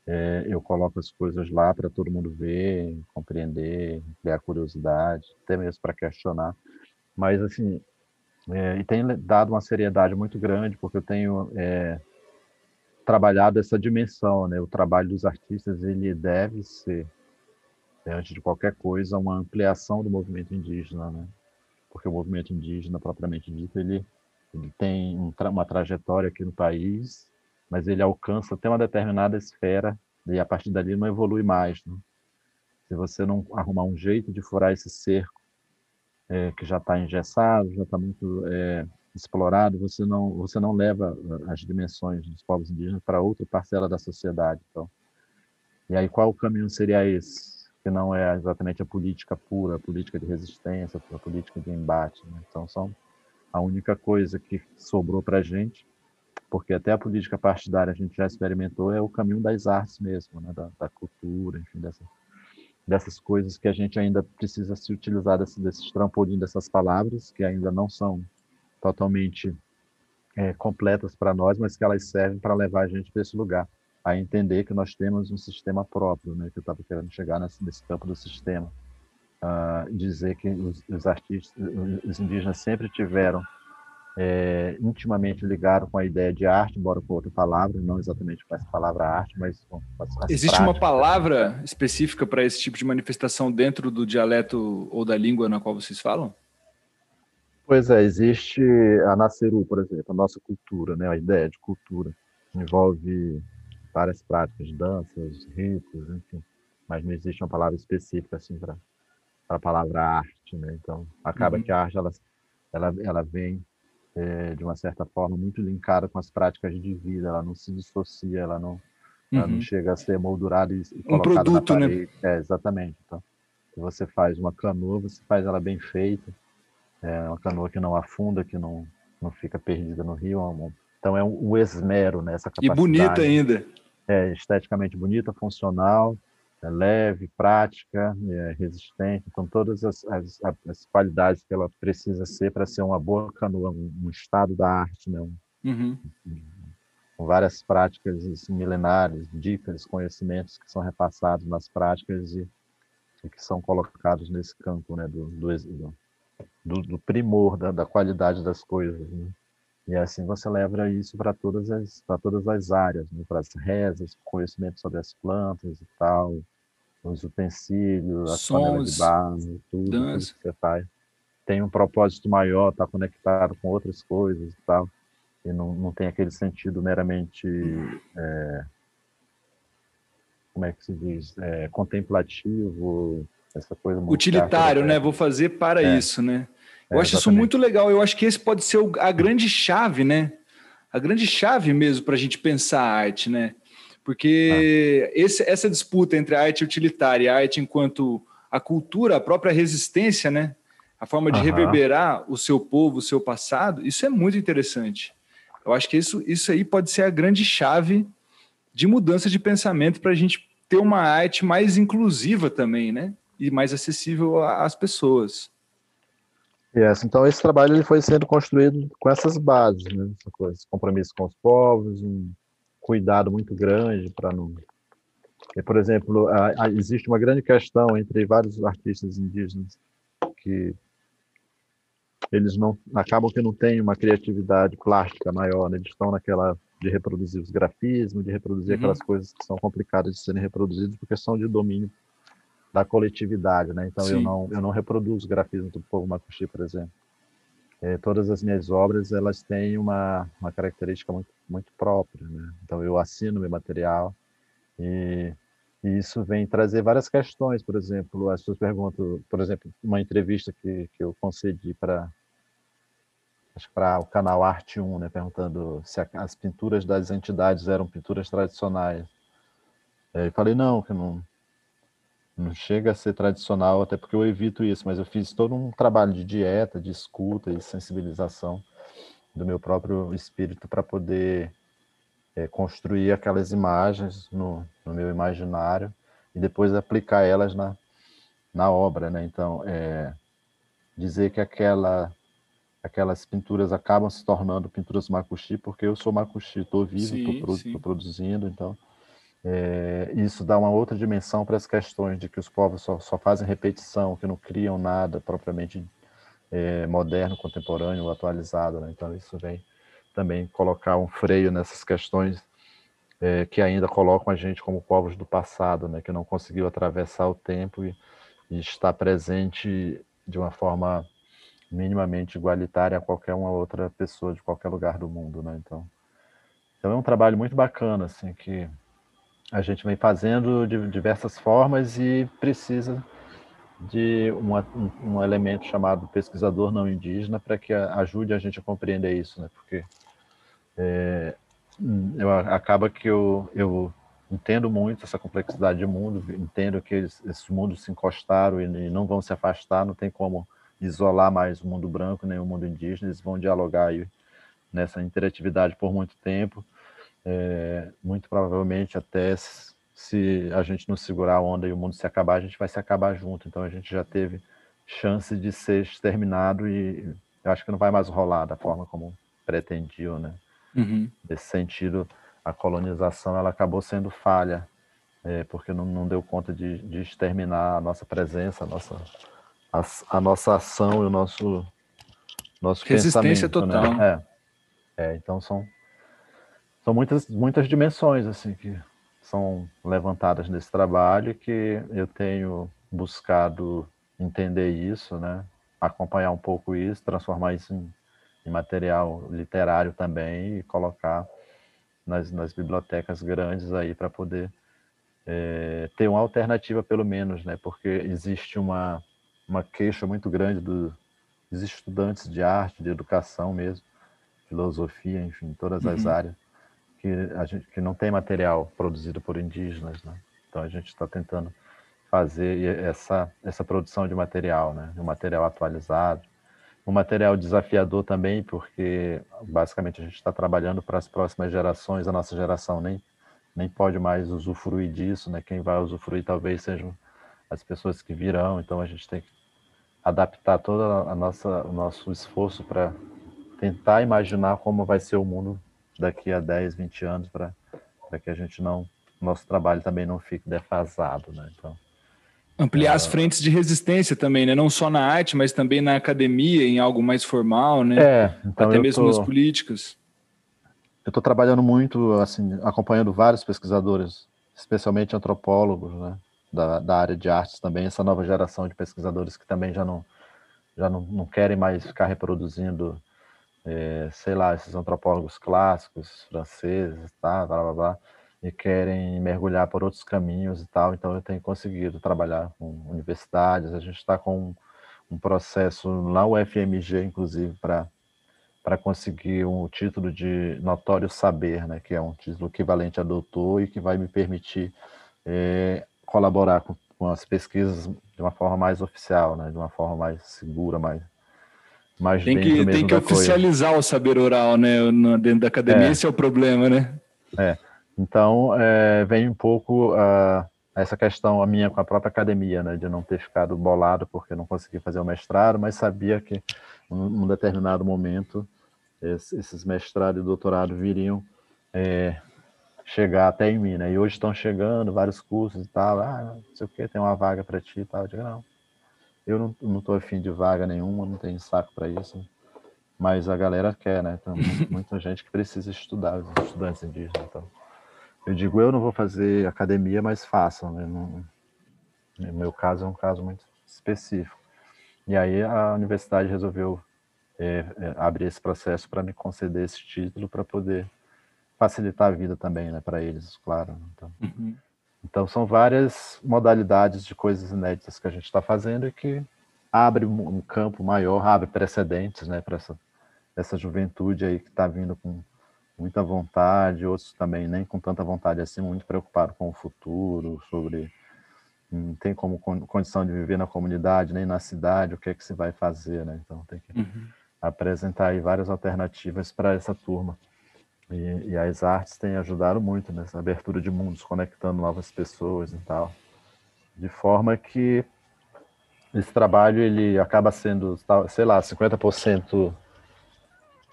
é, eu coloco as coisas lá para todo mundo ver, compreender, criar curiosidade, até mesmo para questionar. Mas assim, é, e tem dado uma seriedade muito grande, porque eu tenho é, trabalhado essa dimensão, né? O trabalho dos artistas ele deve ser, né, antes de qualquer coisa, uma ampliação do movimento indígena, né? Porque o movimento indígena propriamente dito ele, ele tem um uma trajetória aqui no país, mas ele alcança até uma determinada esfera e a partir dali não evolui mais. Né? Se você não arrumar um jeito de furar esse cerco é, que já está engessado, já está muito é, explorado, você não você não leva ah, as dimensões dos povos indígenas para outra parcela da sociedade. Então, e aí qual o caminho seria esse? Que não é exatamente a política pura, a política de resistência, a política de embate. Né? Então são a única coisa que sobrou para a gente, porque até a política partidária a gente já experimentou é o caminho das artes mesmo, né? da, da cultura, enfim, dessa, dessas coisas que a gente ainda precisa se utilizar desse, desses trampolim dessas palavras que ainda não são totalmente é, completas para nós, mas que elas servem para levar a gente para esse lugar, a entender que nós temos um sistema próprio, né? Que eu estava querendo chegar nesse, nesse campo do sistema, uh, dizer que os, os artistas, os indígenas sempre tiveram é, intimamente ligado com a ideia de arte, embora com outra palavra, não exatamente com essa palavra arte, mas com as, as Existe práticas. uma palavra específica para esse tipo de manifestação dentro do dialeto ou da língua na qual vocês falam? Pois é, existe a Nasceru, por exemplo, a nossa cultura, né, a ideia de cultura, envolve várias práticas, danças, ritos, enfim, mas não existe uma palavra específica assim para a palavra arte, né? Então, acaba uhum. que a arte ela, ela, ela vem é, de uma certa forma muito linkada com as práticas de vida, ela não se dissocia, ela não, uhum. ela não uhum. chega a ser moldurada e, e um colocada produto, na né? parede. Né? É, exatamente. Então, você faz uma canoa, você faz ela bem feita, é uma canoa que não afunda, que não, não fica perdida no rio. É então é um, um esmero nessa né, capacidade. E bonita ainda. É esteticamente bonita, funcional, é leve, prática, é resistente, com todas as, as, as, qualidades que ela precisa ser para ser uma boa canoa, um, um estado da arte, né? Um, uhum. com várias práticas assim, milenares, dicas, conhecimentos que são repassados nas práticas e, e que são colocados nesse campo né? do, do, do, do primor, da, da, qualidade das coisas. Né? E assim você leva isso para todas as para todas as áreas, né? para as rezas, conhecimento sobre as plantas e tal, os utensílios, as Sons, panelas de barro, tudo, tudo, que você faz. Tem um propósito maior, está conectado com outras coisas e tal. E não, não tem aquele sentido meramente. É, como é que se diz? É, contemplativo, essa coisa. Utilitário, né? Vou fazer para é. isso, né? Eu é, acho exatamente. isso muito legal. Eu acho que esse pode ser a grande chave, né? A grande chave mesmo para a gente pensar a arte, né? Porque ah. esse, essa disputa entre a arte utilitária e a arte enquanto a cultura, a própria resistência, né? A forma de reverberar o seu povo, o seu passado, isso é muito interessante. Eu acho que isso, isso aí pode ser a grande chave de mudança de pensamento para a gente ter uma arte mais inclusiva também, né? E mais acessível às pessoas. Yes, então esse trabalho ele foi sendo construído com essas bases, né? Essa coisa, esse compromisso com os povos, um cuidado muito grande para não. E, por exemplo, a, a, existe uma grande questão entre vários artistas indígenas que eles não acabam que não têm uma criatividade plástica maior, né? eles estão naquela de reproduzir os grafismos, de reproduzir uhum. aquelas coisas que são complicadas de serem reproduzidas porque são de domínio da coletividade, né? Então Sim. eu não eu não reproduzo grafismo do povo macuxi, por exemplo. é, todas as minhas obras elas têm uma, uma característica muito, muito própria. Né? Então, eu assino meu material e, e, isso vem trazer várias questões. Por exemplo, as pessoas perguntam, por exemplo, uma entrevista que, que eu concedi para acho para o canal Arte 1, né, perguntando se a, as pinturas das entidades eram pinturas tradicionais. É, eu falei, não, que não, não chega a ser tradicional, até porque eu evito isso, mas eu fiz todo um trabalho de dieta, de escuta e sensibilização do meu próprio espírito para poder é, construir aquelas imagens no, no, meu imaginário e depois aplicar elas na, na obra, né? Então, é, dizer que aquela aquelas pinturas acabam se tornando pinturas macuxi, porque eu sou macuxi, estou vivo, estou produzindo, então é, isso dá uma outra dimensão para as questões de que os povos só, só fazem repetição, que não criam nada propriamente é, moderno, contemporâneo, atualizado. Né? Então, isso vem também colocar um freio nessas questões é, que ainda colocam a gente como povos do passado, né? que não conseguiu atravessar o tempo e, e está presente de uma forma minimamente igualitária a qualquer uma outra pessoa de qualquer lugar do mundo. Né? Então, então é um trabalho muito bacana, assim, que a gente vem fazendo de diversas formas e precisa de uma, um, um, elemento chamado pesquisador não indígena para que ajude a gente a compreender isso, né? Porque é, eu, acaba que eu, eu entendo muito essa complexidade de mundo, entendo que eles, esses mundos se encostaram e, e, não vão se afastar, não tem como isolar mais o mundo branco nem o mundo indígena, eles vão dialogar aí nessa interatividade por muito tempo é, muito provavelmente até se a gente não segurar a onda e o mundo se acabar, a gente vai se acabar junto. Então a gente já teve chance de ser exterminado e eu acho que não vai mais rolar da forma como pretendiam, né? Uhum. Nesse sentido, a colonização ela acabou sendo falha, é, porque não, não, deu conta de, de, exterminar a nossa presença, a nossa, a, a nossa ação e o nosso, nosso Resistência. Né? total. Né? É, é, então são são muitas, muitas dimensões assim que são levantadas nesse trabalho que eu tenho buscado entender isso, né? acompanhar um pouco isso, transformar isso em, em material literário também e colocar nas, nas bibliotecas grandes aí para poder é, ter uma alternativa pelo menos, né? Porque existe uma uma queixa muito grande dos estudantes de arte, de educação mesmo, filosofia, enfim, todas as uhum. áreas, que, a gente, que não tem material produzido por indígenas, né? Então a gente está tentando fazer essa, essa produção de material, né? Um material atualizado, um material desafiador também, porque basicamente a gente está trabalhando para as próximas gerações, a nossa geração nem, nem pode mais usufruir disso, né? Quem vai usufruir talvez sejam as pessoas que virão, então a gente tem que adaptar todo a nossa, o nosso esforço para tentar imaginar como vai ser o mundo daqui a 10, 20 anos para que a gente não, nosso trabalho também não fique defasado, né? Então, Ampliar é... as frentes de resistência também, né? Não só na arte, mas também na academia, em algo mais formal, né? É, então Até mesmo tô... nas políticas. Eu estou trabalhando muito, assim, acompanhando vários pesquisadores, especialmente antropólogos, né? Da, da área de artes também, essa nova geração de pesquisadores que também já não, já não, não querem mais ficar reproduzindo é, sei lá, esses antropólogos clássicos, franceses, tá, blá, blá, blá, e querem mergulhar por outros caminhos e tal. Então, eu tenho conseguido trabalhar com universidades. A gente está com um, processo na UFMG, inclusive, para para conseguir um título de notório saber, né, que é um título equivalente a doutor e que vai me permitir é, colaborar com, com, as pesquisas de uma forma mais oficial, né, de uma forma mais segura, mais tem que, tem que oficializar coisa. o saber oral, né? Dentro da academia, é. esse é o problema, né? É. Então, é, vem um pouco uh, essa questão a minha com a própria academia, né? De não ter ficado bolado porque não consegui fazer o mestrado, mas sabia que num determinado momento esses mestrado e doutorado viriam é, chegar até em mim, né? E hoje estão chegando vários cursos e tal. Ah, não sei o que, tem uma vaga para ti e tal. Eu digo, não, eu não, não tô afim de vaga nenhuma, não tenho saco para isso. Mas a galera quer, né? Tem muita gente que precisa estudar, os estudantes indígenas. Então. Eu digo, eu não vou fazer academia, mas façam. Né? No, no meu caso é um caso muito específico. E aí a universidade resolveu é, é, abrir esse processo para me conceder esse título para poder facilitar a vida também, né, para eles, claro. Então, uhum. Então, são várias modalidades de coisas inéditas que a gente está fazendo e que abre um campo maior, abre precedentes, né, para essa, essa juventude aí que está vindo com muita vontade, outros também nem com tanta vontade assim, muito preocupado com o futuro, sobre não tem como condição de viver na comunidade nem na cidade, o que é que se vai fazer, né? Então tem que uhum. apresentar aí várias alternativas para essa turma. E, e, as artes têm ajudado muito nessa abertura de mundos, conectando novas pessoas e tal, de forma que esse trabalho ele acaba sendo, sei lá, 50%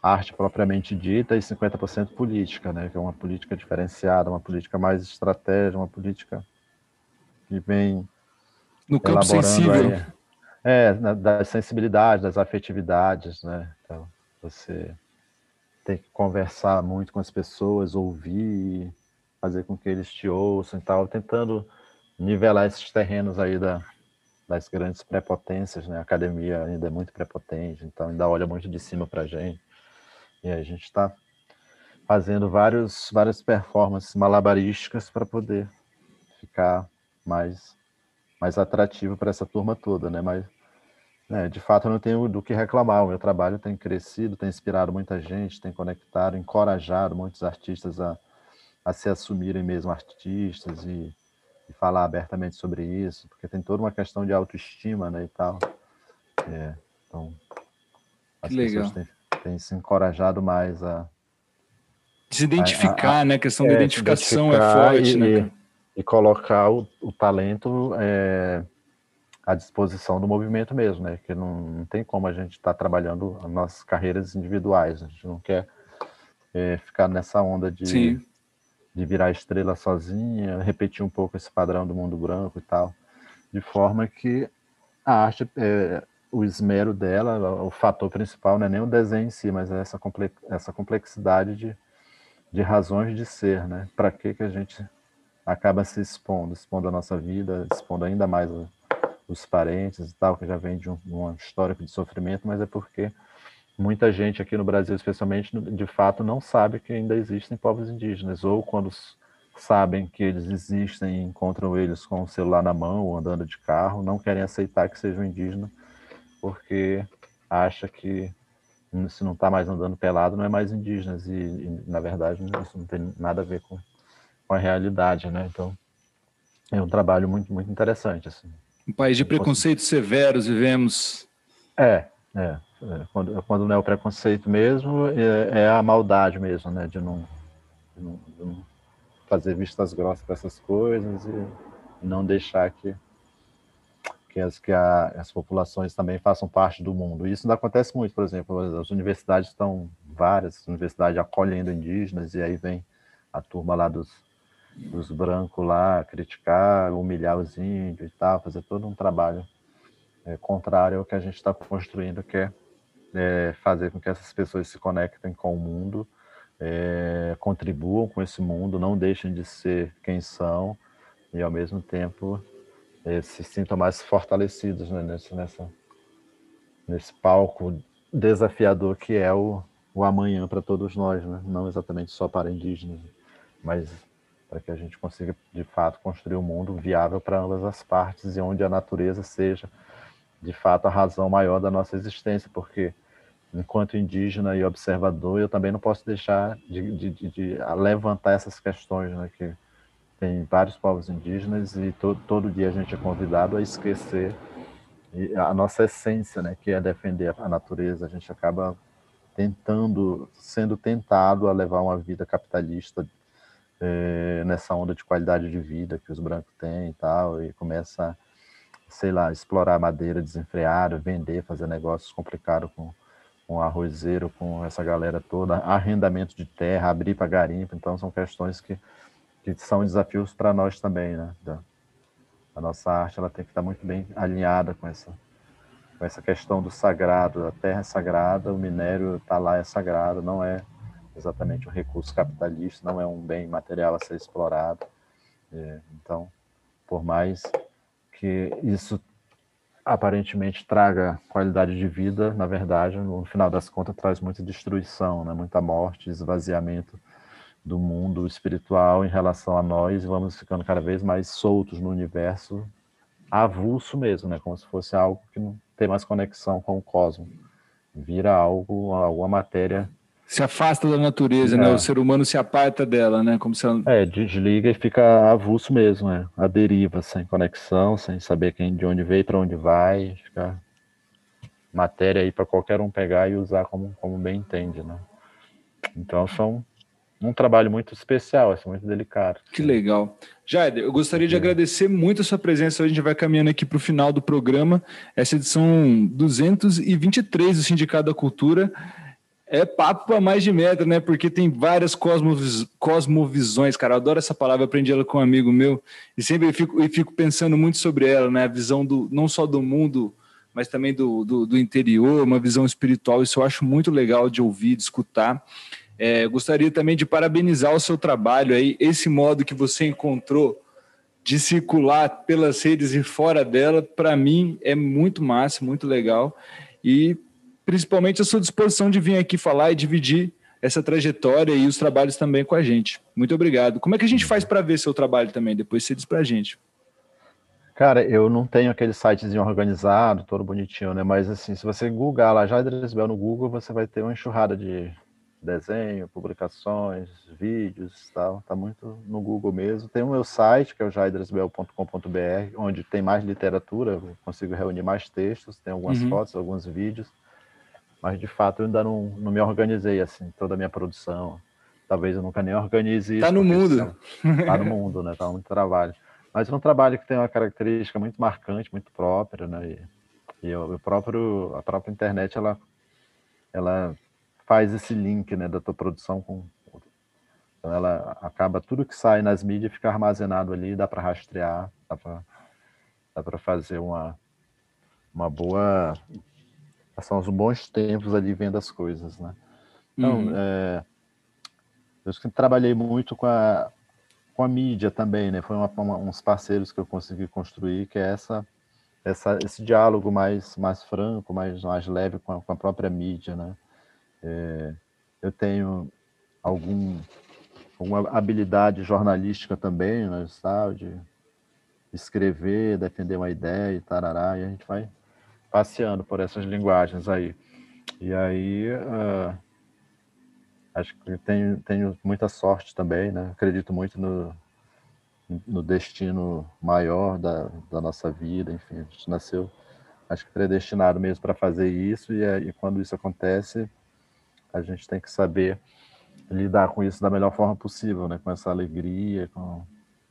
arte propriamente dita e 50% política, né? Que é uma política diferenciada, uma política mais estratégica, uma política que vem no campo sensível. Aí, é, das sensibilidades, das afetividades, né? Então, você tem que conversar muito com as pessoas, ouvir, fazer com que eles te ouçam e tal, tentando nivelar esses terrenos aí da, das grandes prepotências, né? A academia ainda é muito prepotente, então ainda olha muito de cima para a gente. E a gente está fazendo vários, várias performances malabarísticas para poder ficar mais, mais atrativo para essa turma toda, né? Mas, né, de fato, eu não tenho do que reclamar. O meu trabalho tem crescido, tem inspirado muita gente, tem conectado, encorajado muitos artistas a, a se assumirem mesmo artistas e, e falar abertamente sobre isso, porque tem toda uma questão de autoestima, né, e tal. É, então, as que pessoas têm tem se encorajado mais a se identificar, a, a, né? A questão é, da identificação é forte, e, né? E colocar o, o talento é, à disposição do movimento mesmo, né? Que não, não tem como a gente estar tá trabalhando as nossas carreiras individuais. A gente não quer é, ficar nessa onda de, de virar estrela sozinha, repetir um pouco esse padrão do mundo branco e tal, de forma que a arte é, o esmero dela, o fator principal não é nem o desenho em si, mas é essa, essa complexidade de, de razões de ser, né? Para que que a gente acaba se expondo, expondo a nossa vida, expondo ainda mais os parentes e tal, que já vem de um, um histórico de sofrimento, mas é porque muita gente aqui no Brasil, especialmente, de fato não sabe que ainda existem povos indígenas, ou quando sabem que eles existem e encontram eles com o celular na mão ou andando de carro, não querem aceitar que sejam indígenas porque acha que se não está mais andando pelado, não é mais indígenas. E, e, na verdade, isso não tem nada a ver com, com a realidade, né? Então, é um trabalho muito, muito interessante. Assim. Um país de preconceitos severos vivemos. É, é. é quando, quando não é o preconceito mesmo, é, é a maldade mesmo, né? De não, de não, de não fazer vistas grossas para essas coisas e não deixar que que as, que a, as populações também façam parte do mundo. Isso não acontece muito, por exemplo, as universidades estão, várias universidades acolhendo indígenas, e aí vem a turma lá dos, dos brancos lá criticar, humilhar os índios e tal, fazer todo um trabalho é, contrário ao que a gente está construindo, que é, é, fazer com que essas pessoas se conectem com o mundo, é, contribuam com esse mundo, não deixem de ser quem são, e ao mesmo tempo é, se sintam mais fortalecidos né, nesse, nessa, nesse palco desafiador que é o, o amanhã para todos nós, né? não exatamente só para indígenas, mas para que a gente consiga, de fato, construir um mundo viável para ambas as partes e onde a natureza seja, de fato, a razão maior da nossa existência, porque enquanto indígena e observador, eu também não posso deixar de, de, de, de levantar essas questões, né, que tem vários povos indígenas e to, todo dia a gente é convidado a esquecer a nossa essência, né, que é defender a natureza. A gente acaba tentando, sendo tentado a levar uma vida capitalista é, nessa onda de qualidade de vida que os brancos têm e tal, e começa, sei lá, explorar madeira desenfreada, vender, fazer negócios complicados com, com arrozeiro, com essa galera toda, arrendamento de terra, abrir para garimpo, então são questões que que são desafios para nós também, né? Da, a nossa arte ela tem que estar muito bem alinhada com essa com essa questão do sagrado, a terra é sagrada, o minério está lá é sagrado, não é exatamente um recurso capitalista, não é um bem material a ser explorado. É, então, por mais que isso aparentemente traga qualidade de vida, na verdade, no final das contas, traz muita destruição, né? muita morte, esvaziamento do mundo espiritual em relação a nós, e vamos ficando cada vez mais soltos no universo, avulso mesmo, né? como se fosse algo que não tem mais conexão com o cosmos. Vira algo, alguma matéria se afasta da natureza, né? é. né? O ser humano se aparta dela, né? Como se ela... É, desliga e fica avulso mesmo, né? A deriva, sem conexão, sem saber quem, de onde veio, para onde vai, fica matéria aí para qualquer um pegar e usar como, como bem entende, né? Então são um trabalho muito especial, assim, muito delicado. Que legal. Jair, eu gostaria de agradecer muito a sua presença. Hoje a gente vai caminhando aqui para o final do programa, essa edição 223 do Sindicato da Cultura. É papo para mais de metro, né? Porque tem várias cosmovis, cosmovisões, cara. Eu adoro essa palavra, aprendi ela com um amigo meu e sempre fico, fico pensando muito sobre ela, né? A visão do não só do mundo, mas também do, do, do interior, uma visão espiritual. Isso eu acho muito legal de ouvir, de escutar. É, gostaria também de parabenizar o seu trabalho aí, esse modo que você encontrou de circular pelas redes e fora dela, para mim é muito massa, muito legal. E principalmente a sua disposição de vir aqui falar e dividir essa trajetória e os trabalhos também com a gente. Muito obrigado. Como é que a gente faz para ver seu trabalho também? Depois você diz para a gente. Cara, eu não tenho aquele sitezinho organizado, todo bonitinho, né? Mas assim, se você googar lá Jadres Bell no Google, você vai ter uma enxurrada de desenho, publicações, vídeos tal. Tá muito no Google mesmo. Tem o meu site, que é o jaidresbel.com.br, onde tem mais literatura, consigo reunir mais textos, tem algumas uhum. fotos, alguns vídeos mas de fato eu ainda não, não me organizei assim, toda a minha produção. Talvez eu nunca nem organize isso. Tá no mundo. Tá no mundo, né? Tá muito trabalho. Mas é um trabalho que tem uma característica muito marcante, muito própria, né? E, e o próprio, a própria internet, ela, ela faz esse link, né, da tua produção com então ela acaba tudo que sai nas mídias fica armazenado ali, dá para rastrear, dá para dá para fazer uma uma boa são os bons tempos ali vendo as coisas, né? Então, uhum. é, eu trabalhei muito com a, com a mídia também, né? Foi uma, uma, uns parceiros que eu consegui construir, que é essa, essa, esse diálogo mais, mais franco, mais, mais leve com a, com a própria mídia, né? É, eu tenho algum, alguma habilidade jornalística também, né? Sabe? De escrever, defender uma ideia e tarará, e a gente vai passeando por essas linguagens aí. E aí, uh, acho que tenho, tenho muita sorte também, né? Acredito muito no, no destino maior da, da nossa vida, enfim, a gente nasceu, acho que predestinado mesmo para fazer isso, e, e quando isso acontece, a gente tem que saber lidar com isso da melhor forma possível, né? Com essa alegria, com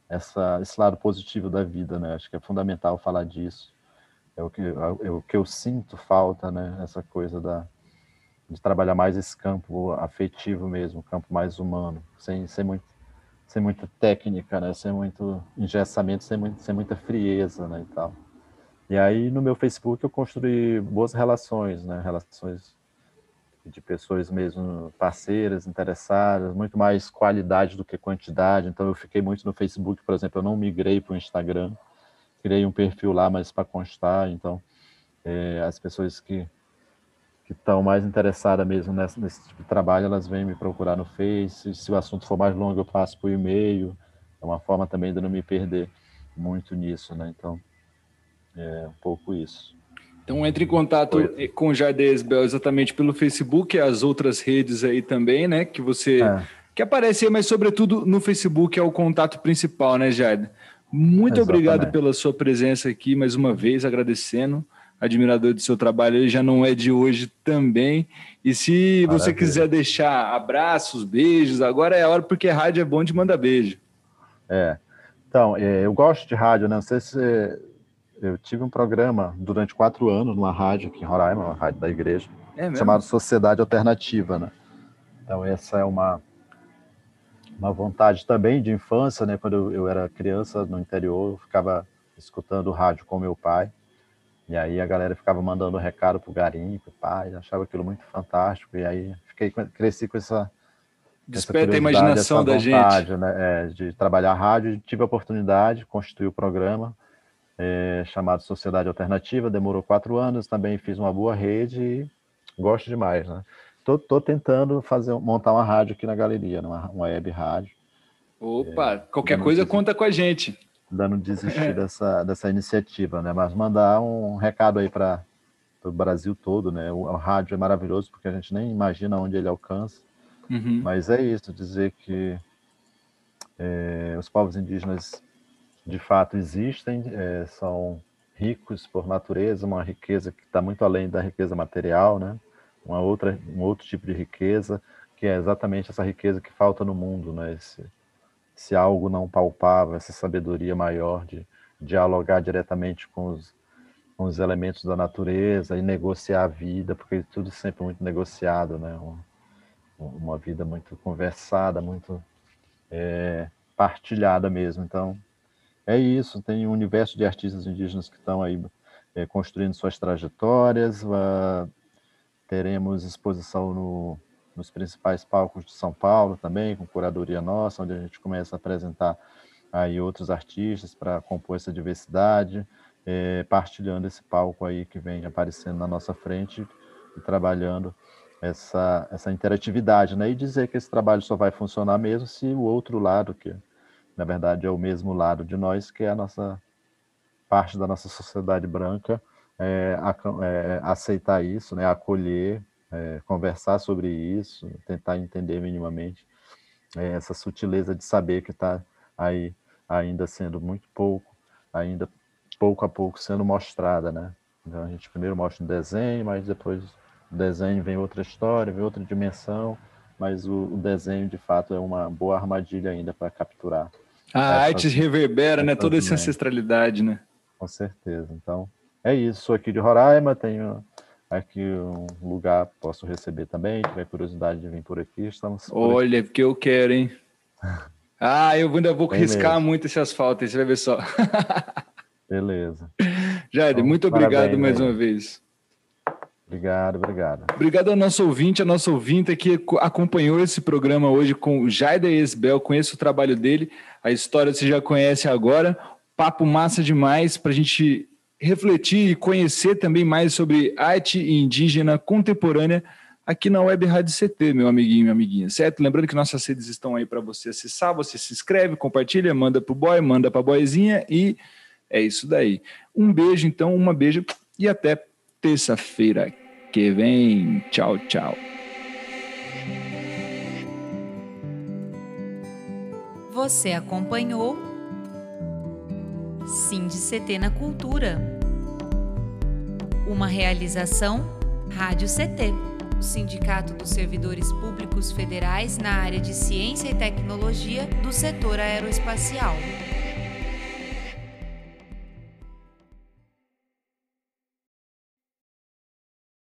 essa, esse lado positivo da vida, né? Acho que é fundamental falar disso é o que, é o que eu sinto falta, né? Essa coisa da, de trabalhar mais esse campo afetivo mesmo, campo mais humano, sem, sem, muito, sem muita técnica, né? Sem muito engessamento, sem, muito, sem muita frieza, né? E tal. E aí no meu Facebook eu construí boas relações, né? Relações de pessoas mesmo parceiras, interessadas, muito mais qualidade do que quantidade. Então eu fiquei muito no Facebook, por exemplo, eu não migrei para o Instagram criei um perfil lá, mas para constar, então é, as pessoas que que estão mais interessadas mesmo nesse, nesse, tipo de trabalho, elas vêm me procurar no Face. Se o assunto for mais longo, eu passo por e-mail. É uma forma também de não me perder muito nisso, né? Então, é um pouco isso. Então, entre em contato Oi. com o Jardez Bel exatamente pelo Facebook e as outras redes aí também, né? Que você. É. Que aparece aí, mas sobretudo no Facebook é o contato principal, né, Jardim? Muito Exatamente. obrigado pela sua presença aqui mais uma vez, agradecendo. Admirador do seu trabalho, ele já não é de hoje também. E se Maravilha. você quiser deixar abraços, beijos, agora é a hora, porque rádio é bom de mandar beijo. É. Então, é, eu gosto de rádio, né? Não sei se. Eu tive um programa durante quatro anos numa rádio aqui em Roraima, uma rádio da igreja, é chamado Sociedade Alternativa, né? Então, essa é uma uma vontade também de infância, né? Quando eu, eu era criança no interior, eu ficava escutando rádio com meu pai. E aí a galera ficava mandando recado pro garimpo, pro pai, achava aquilo muito fantástico. E aí fiquei cresci com essa Desperta a imaginação da vontade, gente. Né, é, de trabalhar rádio, tive a oportunidade, constituir o programa. é, chamado Sociedade Alternativa, demorou quatro anos, também fiz uma boa rede e gosto demais, né? Tô, tô tentando fazer, montar uma rádio aqui na galeria, uma, uma web rádio. Opa, é, qualquer coisa desistir, conta com a gente. Dando desistir é. dessa, dessa iniciativa, né? Mas mandar um recado aí para o Brasil todo, né? O, o, rádio é maravilhoso porque a gente nem imagina onde ele alcança. Uhum. Mas é isso, dizer que é, os povos indígenas de fato existem, é, são ricos por natureza, uma riqueza que está muito além da riqueza material, né? Uma outra, um outro tipo de riqueza que é exatamente essa riqueza que falta no mundo, né? Esse, esse algo não palpável, essa sabedoria maior de dialogar diretamente com os, com os elementos da natureza e negociar a vida, porque tudo é sempre muito negociado, né? uma vida muito conversada, muito é, partilhada mesmo. Então, é isso. Tem um universo de artistas indígenas que estão aí é, construindo suas trajetórias. Uh, teremos exposição no, nos principais palcos de São Paulo também, com curadoria nossa, onde a gente começa a apresentar aí outros artistas para compor essa diversidade, é, partilhando esse palco aí que vem aparecendo na nossa frente e trabalhando essa, essa interatividade, né? E dizer que esse trabalho só vai funcionar mesmo se o outro lado, que na verdade é o mesmo lado de nós, que é a nossa parte da nossa sociedade branca, é, é, aceitar isso, né? Acolher, é, conversar sobre isso, tentar entender minimamente é, essa sutileza de saber que está aí ainda sendo muito pouco, ainda pouco a pouco sendo mostrada, né? Então a gente primeiro mostra um desenho, mas depois o desenho vem outra história, vem outra dimensão, mas o, o desenho de fato é uma boa armadilha ainda para capturar. A arte reverbera, né? Toda essa ancestralidade, né? Com certeza. Então, é isso. Sou aqui de Roraima, tenho aqui um lugar posso receber também. Tiver curiosidade de vir por aqui, estamos. Por Olha, porque eu quero, hein? Ah, eu ainda vou riscar mesmo. muito esse asfalto, você vai ver só. Beleza. Jair, então, muito obrigado mais uma vez. Obrigado, obrigado. Obrigado ao nosso ouvinte, a nossa ouvinte que acompanhou esse programa hoje com o Jaida Esbel. Conheço o trabalho dele, a história você já conhece agora. Papo massa demais para a gente refletir e conhecer também mais sobre arte indígena contemporânea aqui na Web Rádio CT, meu amiguinho minha amiguinha, certo? Lembrando que nossas redes estão aí para você acessar, você se inscreve, compartilha, manda pro boy, manda pra boyzinha e é isso daí. Um beijo, então, uma beijo e até terça-feira que vem. Tchau, tchau. Você acompanhou CT na Cultura. Uma realização Rádio CT, Sindicato dos Servidores Públicos Federais na área de Ciência e Tecnologia do setor aeroespacial.